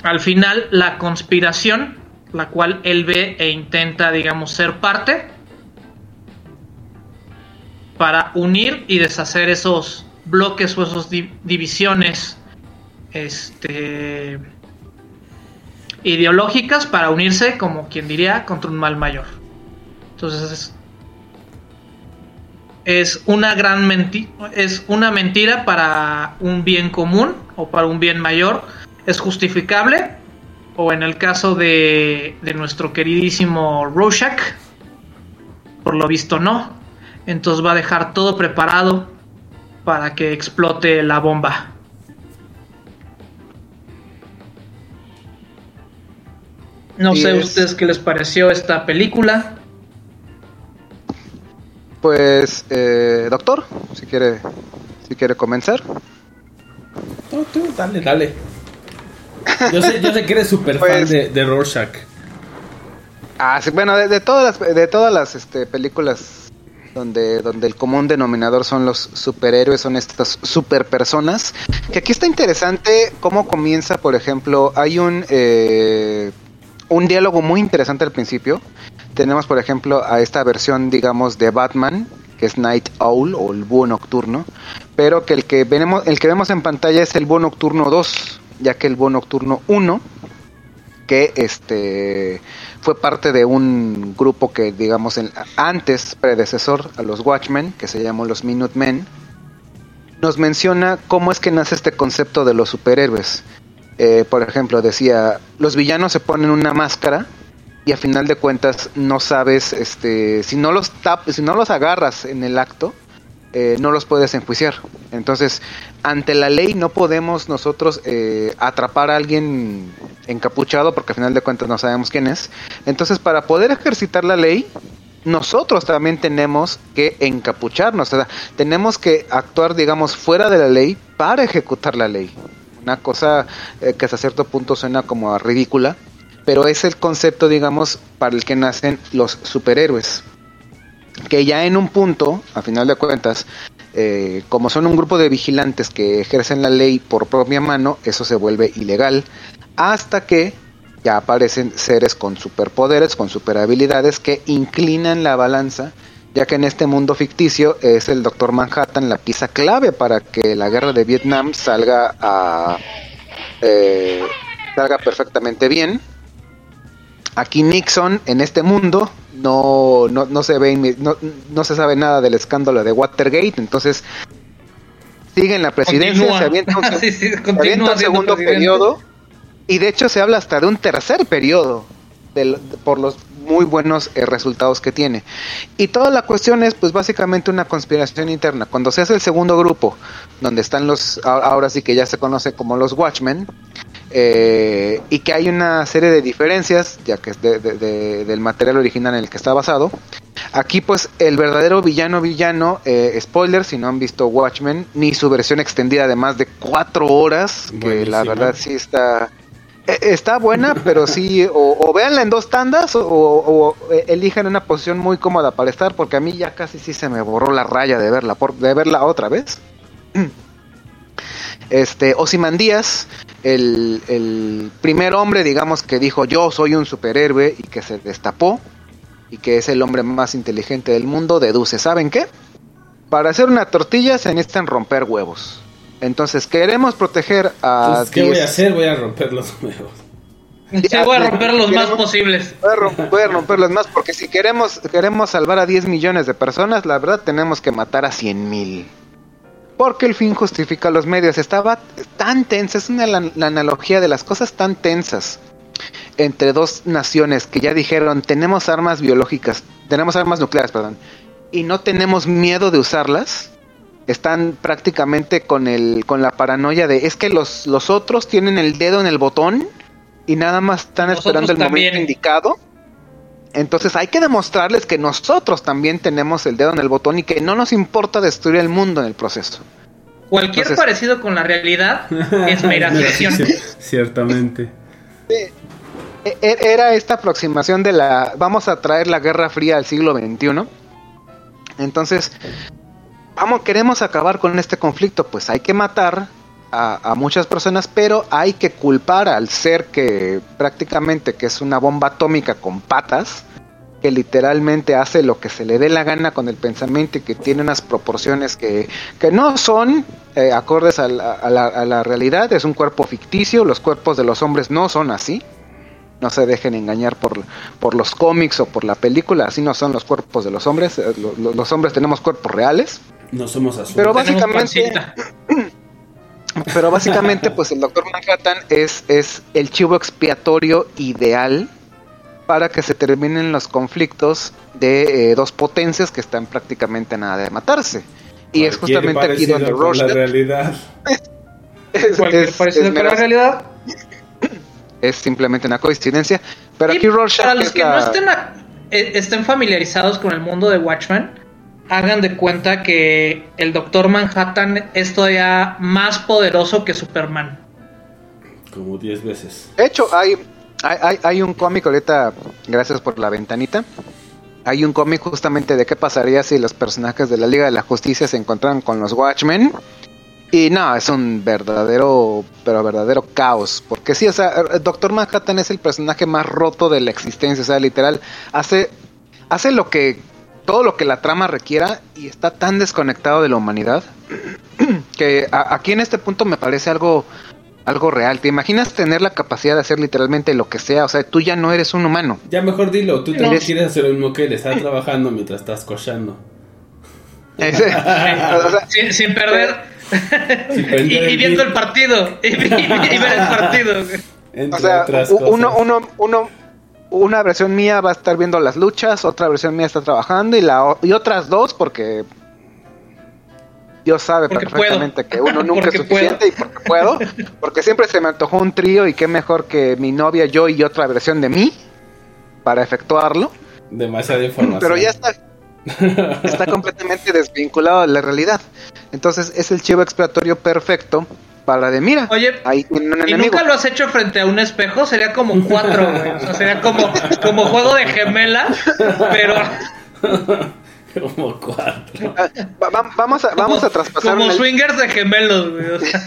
al final la conspiración, la cual él ve e intenta, digamos, ser parte para unir y deshacer esos bloques o esas di- divisiones este ideológicas para unirse como quien diría contra un mal mayor. Entonces es, una gran menti es una mentira para un bien común o para un bien mayor. Es justificable. O en el caso de, de nuestro queridísimo Rorschach, por lo visto no. Entonces va a dejar todo preparado para que explote la bomba. No sé es- ustedes qué les pareció esta película. Pues, eh, doctor, si quiere, si quiere comenzar. Tú, dale, dale. Yo sé, yo sé que eres súper fan Pues- de, de Rorschach. Ah, sí, bueno, de, de todas las, de todas las este, películas donde, donde el común denominador son los superhéroes, son estas superpersonas. Que aquí está interesante cómo comienza, por ejemplo, hay un, eh, un diálogo muy interesante al principio. Tenemos, por ejemplo, a esta versión, digamos, de Batman, que es Night Owl o el búho nocturno, pero que el que, vemos, el que vemos en pantalla es el búho nocturno 2, ya que el búho nocturno 1 que este fue parte de un grupo que digamos antes predecesor a los Watchmen que se llamó los Minutemen nos menciona cómo es que nace este concepto de los superhéroes. Eh, por ejemplo decía los villanos se ponen una máscara y a final de cuentas no sabes este si no los tap si no los agarras en el acto eh, no los puedes enjuiciar. Entonces, ante la ley no podemos nosotros eh, atrapar a alguien encapuchado porque al final de cuentas no sabemos quién es. Entonces, para poder ejercitar la ley, nosotros también tenemos que encapucharnos. O sea, tenemos que actuar, digamos, fuera de la ley para ejecutar la ley. Una cosa eh, que hasta cierto punto suena como ridícula, pero es el concepto, digamos, para el que nacen los superhéroes que ya en un punto, a final de cuentas, eh, como son un grupo de vigilantes que ejercen la ley por propia mano, eso se vuelve ilegal, hasta que ya aparecen seres con superpoderes, con superhabilidades que inclinan la balanza, ya que en este mundo ficticio es el Doctor Manhattan la pieza clave para que la guerra de Vietnam salga a eh, salga perfectamente bien. Aquí Nixon en este mundo no, no, no se ve no, no se sabe nada del escándalo de Watergate, entonces sigue en la presidencia, Continúa. se avienta un, Sí, sí, se avienta un segundo presidente. periodo y de hecho se habla hasta de un tercer periodo del- por los muy buenos eh, resultados que tiene. Y toda la cuestión es pues básicamente una conspiración interna. Cuando se hace el segundo grupo, donde están los, ahora sí que ya se conoce como los Watchmen, eh, y que hay una serie de diferencias, ya que es de- de- de- del material original en el que está basado. Aquí pues el verdadero villano villano, eh, spoiler si no han visto Watchmen, ni su versión extendida de más de cuatro horas, que la verdad sí está... eh, Está buena, pero sí, o, o véanla en dos tandas o, eh, elijan una posición muy cómoda para estar, porque a mí ya casi sí se me borró la raya de verla, por, de verla otra vez. Este, Ozymandias, el, el primer hombre, digamos, que dijo yo soy un superhéroe y que se destapó y que es el hombre más inteligente del mundo, deduce, ¿saben qué? Para hacer una tortilla se necesitan romper huevos. Entonces queremos proteger a... Entonces, ¿qué voy 10 a hacer? Voy a romper los huevos. Sí, voy a romper los más posibles. Voy a, rom- voy a romperlos más porque si queremos queremos salvar a 10 millones de personas, la verdad tenemos que matar a 100 mil. Porque el fin justifica los medios. Estaba tan tensa, es una la, la analogía de las cosas tan tensas entre dos naciones que ya dijeron tenemos armas biológicas, tenemos armas nucleares, perdón, y no tenemos miedo de usarlas. Están prácticamente con el con la paranoia de es que los, los otros tienen el dedo en el botón y nada más están Nosotros esperando el también. momento indicado. Entonces hay que demostrarles que nosotros también tenemos el dedo en el botón y que no nos importa destruir el mundo en el proceso. Cualquier Entonces- parecido con la realidad es mera ficción. Ciertamente. E- e- Era esta aproximación de la... Vamos a traer la Guerra Fría al siglo XXI. Entonces, vamos, queremos acabar con este conflicto, pues hay que matar a, muchas personas, pero hay que culpar al ser que prácticamente que es una bomba atómica con patas, que literalmente hace lo que se le dé la gana con el pensamiento y que tiene unas proporciones que, que no son eh, acordes a la, realidad, es un cuerpo ficticio, los cuerpos de los hombres no son así. No se dejen engañar por, por los cómics o por la película, así no son los cuerpos de los hombres. eh, lo- lo- los hombres tenemos cuerpos reales. No somos azules. Pero básicamente, pero básicamente, pues el Doctor Manhattan es, es el chivo expiatorio ideal para que se terminen los conflictos de eh, dos potencias que están prácticamente a nada de matarse. Y es justamente aquí donde con la Rorschach realidad. es, Cualquier es- parecido es con la realidad. es simplemente una coincidencia. Pero Y aquí Rorschach para los que la- no estén, a- eh, estén familiarizados con el mundo de Watchmen, hagan de cuenta que el Doctor Manhattan es todavía más poderoso que Superman. Como 10 veces. De hecho, hay, hay, hay- hay un cómic ahorita, gracias por la ventanita. Hay un cómic justamente de qué pasaría si los personajes de la Liga de la Justicia se encontraran con los Watchmen. Y no, es un verdadero, pero verdadero caos. Porque sí, o sea, Doctor Manhattan es el personaje más roto de la existencia. O sea, literal, hace, hace lo que, todo lo que la trama requiera y está tan desconectado de la humanidad que a- aquí en este punto me parece algo, algo real. ¿Te imaginas tener la capacidad de hacer literalmente lo que sea? O sea, tú ya no eres un humano. Ya mejor dilo, tú también Eres- quieres hacer lo mismo que él, estar trabajando mientras estás cochando. o sea, Sin, sin perder. Sin perder y, viendo el partido. Y, y- y ver el partido. Entre o sea, otras u- cosas. uno, uno, uno, una versión mía va a estar viendo las luchas, otra versión mía está trabajando y la y otras dos porque Dios sabe Porque perfectamente puedo. que uno nunca es suficiente y porque puedo, porque siempre se me antojó un trío y qué mejor que mi novia, yo y otra versión de mí para efectuarlo. Demasiada información. Pero ya está. Está completamente desvinculado de la realidad. Entonces es el chivo expiatorio perfecto para de mira. Oye, ahí tienen un ¿Y enemigo. nunca lo has hecho frente a un espejo? Sería como cuatro, güey. O sea, sería como, como juego de gemela, pero Como cuatro. Ah, va- va- vamos a vamos a traspasar como una, swingers de gemelos, güey. O sea,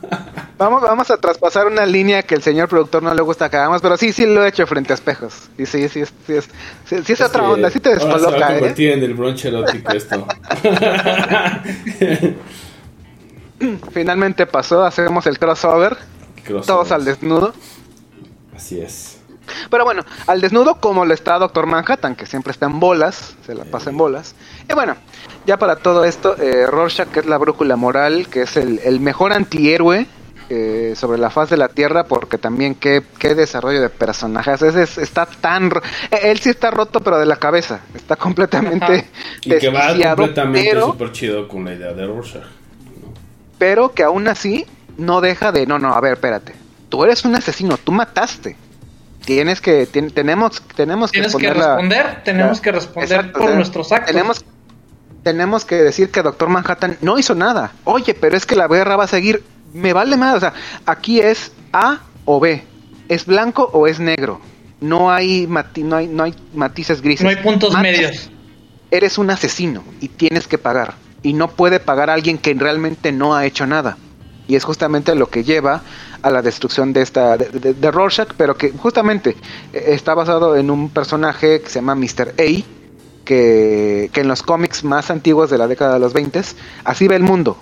vamos vamos a traspasar una línea que el señor productor no le gusta que hagamos, pero sí sí lo he hecho frente a espejos. Y sí sí es- sí es sí, sí es otra que onda, sí te ahora se va a descoloca, ¿eh? convertir en el bronche erótico esto. Finalmente pasó, hacemos el crossover, Crossover. todos al desnudo. Así es. Pero bueno, al desnudo como lo está Doctor Manhattan, que siempre está en bolas, se la pasa en bolas. Y bueno, ya para todo esto, eh, Rorschach, que es la brújula moral, que es el, el mejor antihéroe eh, sobre la faz de la Tierra, porque también qué, qué desarrollo de personajes. Ese es- está tan... eh, Él sí está roto, pero de la cabeza. Está completamente. Y que va completamente pero, súper chido con la idea de Rorschach. Pero que aún así no deja de... No, no, a ver, espérate. Tú eres un asesino, tú mataste. Tienes que... tenemos, tenemos que la- responder, tenemos que responder Exacto, por nuestros actos. Tenemos, tenemos que decir que Doctor Manhattan no hizo nada. Oye, pero es que la guerra va a seguir. Me vale más. O sea, aquí es A o B. ¿Es blanco o es negro? No hay, mati- no hay, no hay matices grises. no hay puntos Matas- medios. Eres un asesino y tienes que pagar. Y no puede pagar a alguien que realmente no ha hecho nada. Y es justamente lo que lleva a la destrucción de esta de, Rorschach, pero que justamente eh, está basado en un personaje que se llama Mr. A, que, que en los cómics más antiguos de la década de los 20 así ve el mundo.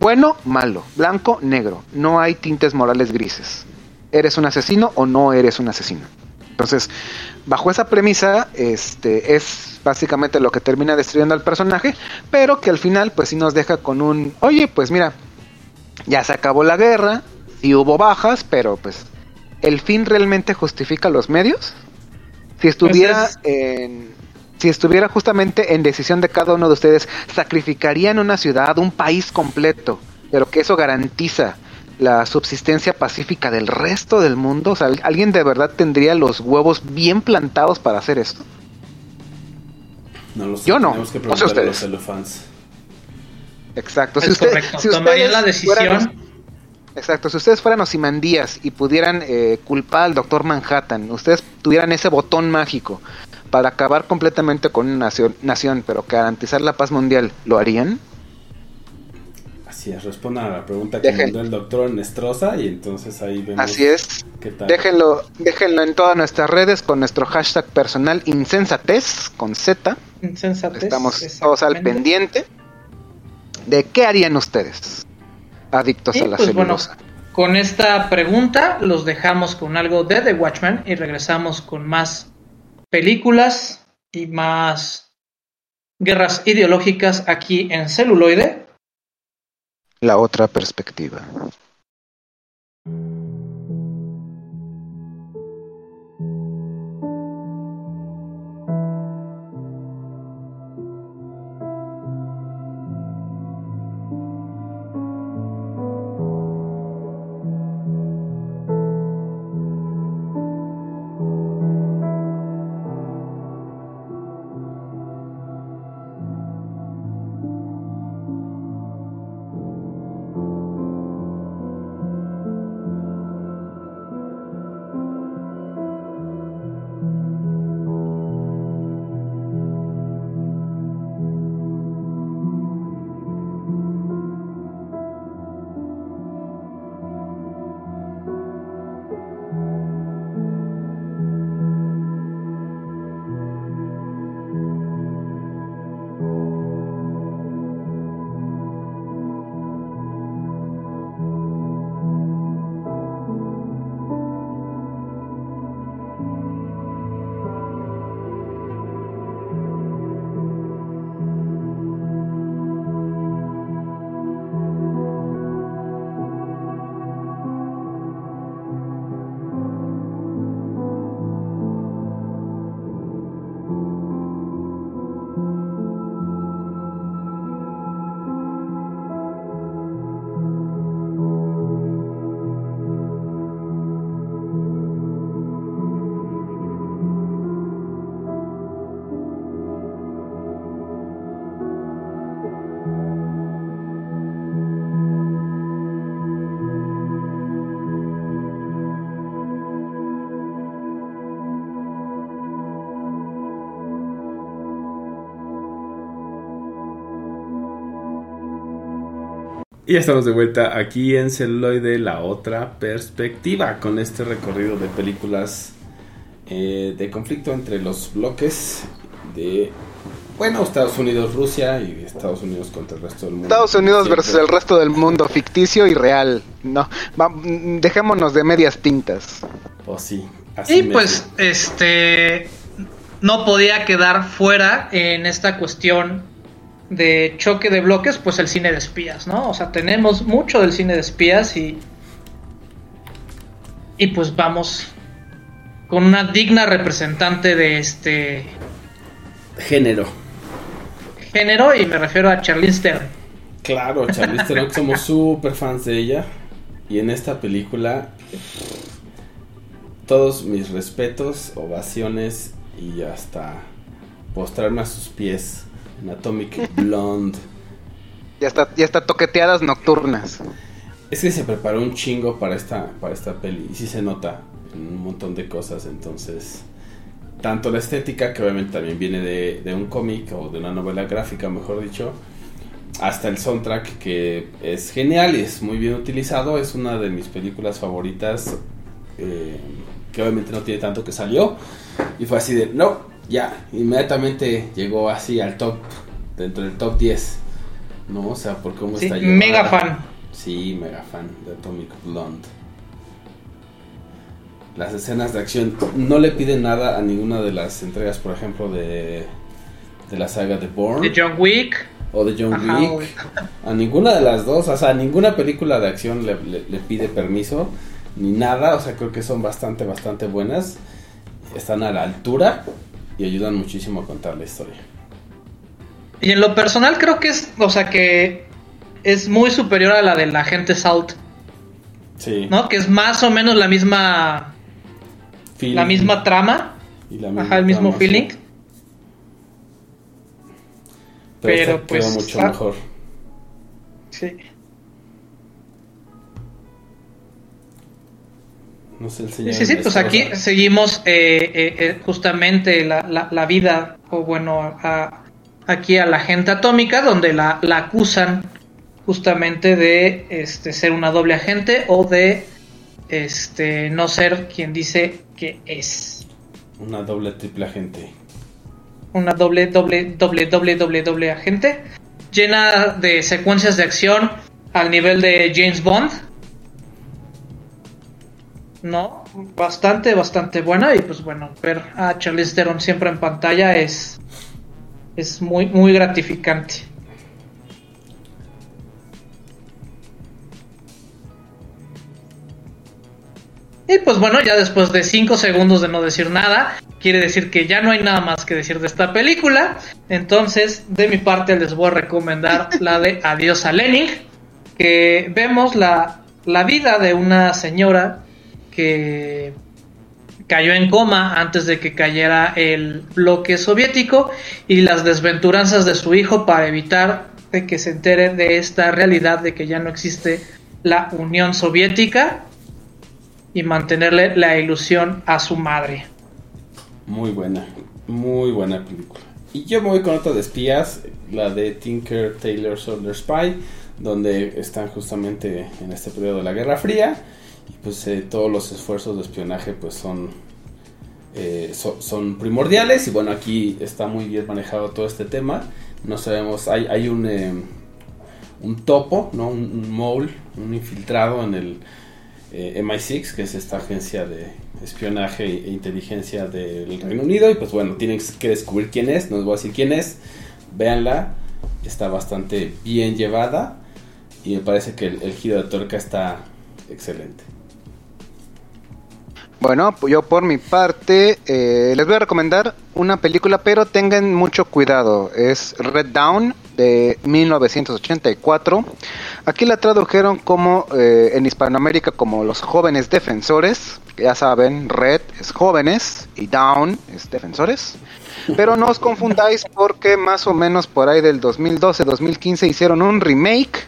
Bueno, malo, blanco, negro. No hay tintes morales grises. ¿Eres un asesino o no eres un asesino? Entonces, bajo esa premisa, este es básicamente lo que termina destruyendo al personaje, pero que al final pues sí nos deja con un, oye, pues mira, ya se acabó la guerra, sí hubo bajas, pero pues el fin realmente justifica los medios. Si estuviera en si estuviera justamente en decisión de cada uno de ustedes, sacrificarían una ciudad, un país completo, pero que eso garantiza la subsistencia pacífica del resto del mundo. O sea, ¿alguien de verdad tendría los huevos bien plantados para hacer esto? No lo sé. Yo no. Tenemos que preguntarle a los ustedes. celofans. Exacto. Es correcto. Tomarían la decisión. fueran- exacto. Si ustedes fueran Osimandías y pudieran eh, culpar al Doctor Manhattan, ustedes tuvieran ese botón mágico para acabar completamente con una nación, nación, pero garantizar la paz mundial, ¿lo harían? Así es, respondan a la pregunta que Dejen. mandó el doctor Nestroza y entonces ahí vemos Así es. qué tal. Déjenlo, déjenlo en todas nuestras redes con nuestro hashtag personal insensatez con Z. Insensatez, Estamos todos al pendiente de qué harían ustedes, adictos Y, a la pues, bueno, celulosa. Con esta pregunta los dejamos con algo de The Watchmen y regresamos con más películas y más guerras ideológicas aquí en celuloide. La otra perspectiva. Ya estamos de vuelta aquí en Celuloide, la otra perspectiva, con este recorrido de películas eh, de conflicto entre los bloques de, bueno, Estados Unidos, Rusia y Estados Unidos contra el resto del mundo. Estados Unidos Siempre. versus el resto del mundo, ficticio y real. No, va- mm, dejémonos de medias tintas. Pues sí, así Y pues, este, no podía quedar fuera en esta cuestión de choque de bloques, pues el cine de espías, ¿no? O sea, tenemos mucho del cine de espías y, y pues vamos con una digna representante de este Género. género y me refiero a Charlize Theron. Claro, Charlize Theron, somos súper fans de ella. Y en esta película, todos mis respetos, ovaciones y hasta postrarme a sus pies. En Atomic Blonde. Ya está, ya está toqueteadas nocturnas. Es que se preparó un chingo para esta, para esta peli. Y sí se nota en un montón de cosas. Entonces, tanto la estética, que obviamente también viene de, de un cómic o de una novela gráfica, mejor dicho, hasta el soundtrack, que es genial y es muy bien utilizado. Es una de mis películas favoritas, eh, que obviamente no tiene tanto que salió. Y fue así de, no, ya, inmediatamente llegó así al top, dentro del top 10. ¿No? O sea, por cómo Sí, está mega llevada. fan. Sí, mega fan de Atomic Blonde. las escenas de acción no le piden nada a ninguna de las entregas, por ejemplo, de, de la saga de Bourne De John Wick. o de John Ajá, Wick. A ninguna de las dos, o sea, a ninguna película de acción le, le- le pide permiso ni nada. O sea, creo que son bastante, bastante buenas. Están a la altura y ayudan muchísimo a contar la historia. Y en lo personal creo que es, o sea, que es muy superior a la del agente Salt, Sí. ¿no? Que es más o menos la misma, Feeling la misma trama, y la misma ajá, el mismo trama, feeling. sí. Pero, pues, quedó mucho ah, mejor. Sí. No sé, el Sí, señor sí, sí, pues aquí seguimos eh, eh, eh, justamente la, la- la vida, o bueno, a- aquí a la gente atómica, donde la, la acusan justamente de este, ser una doble agente o de este, no ser quien dice que es. Una doble, triple agente. Una doble, doble, doble, doble, doble, doble agente, llena de secuencias de acción al nivel de James Bond. No, bastante, bastante buena. Y pues bueno, ver a Charlize Theron siempre en pantalla es, es muy, muy gratificante. Y pues bueno, ya después de 5 segundos de no decir nada, quiere decir que ya no hay nada más que decir de esta película. Entonces, de mi parte, les voy a recomendar la de Adiós a Lenin, que vemos la, la vida de una señora que cayó en coma antes de que cayera el bloque soviético y las desventuranzas de su hijo para evitar de que se entere de esta realidad de que ya no existe la Unión Soviética y mantenerle la ilusión a su madre. Muy buena, muy buena película. Y yo me voy con otra de espías, la de Tinker Taylor Soldier Spy, donde están justamente en este periodo de la Guerra Fría. Y pues eh, todos los esfuerzos de espionaje pues son, eh, so- son primordiales. Y bueno, aquí está muy bien manejado todo este tema. No sabemos, hay, hay un, eh, un topo, ¿no? un, un mole, un infiltrado en el eh, MI6, que es esta agencia de espionaje e inteligencia del Reino Unido. Y pues bueno, tienen que descubrir quién es, no les voy a decir quién es. Véanla, está bastante bien llevada. Y me parece que el, el giro de tuerca está excelente. Bueno, pues yo por mi parte eh, les voy a recomendar una película, pero tengan mucho cuidado. Es Red Dawn de 1984. Aquí la tradujeron como eh, en Hispanoamérica como los jóvenes defensores. Ya saben, Red es jóvenes y Down es defensores. Pero no os confundáis porque más o menos por ahí del 2012-2015 hicieron un remake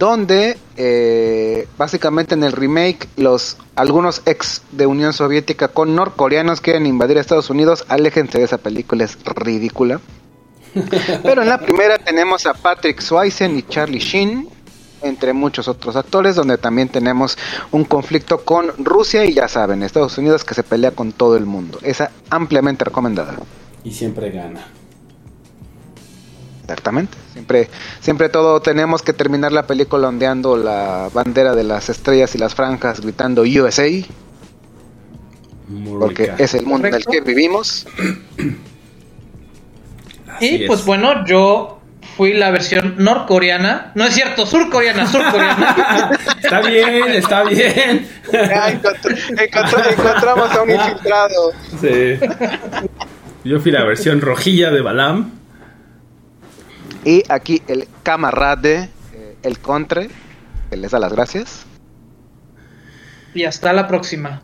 donde eh, básicamente en el remake los algunos ex de Unión Soviética con norcoreanos quieren invadir Estados Unidos, aléjense de esa película, es ridícula. Pero en la primera tenemos a Patrick Swayze y Charlie Sheen, entre muchos otros actores, donde también tenemos un conflicto con Rusia y ya saben, Estados Unidos que se pelea con todo el mundo. Esa ampliamente recomendada. Y siempre gana. Exactamente. Siempre, siempre todo tenemos que terminar la película ondeando la bandera de las estrellas y las franjas, gritando USA, porque es el mundo en el que vivimos. Así y pues es. bueno, yo fui la versión norcoreana. No es cierto, surcoreana, surcoreana. Está bien, está bien. Encontramos a un infiltrado. Sí. Yo fui la versión rojilla de Balam. Y aquí el camarade, eh, el contre, que les da las gracias. y hasta la próxima.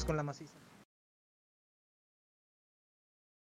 Con la maciza.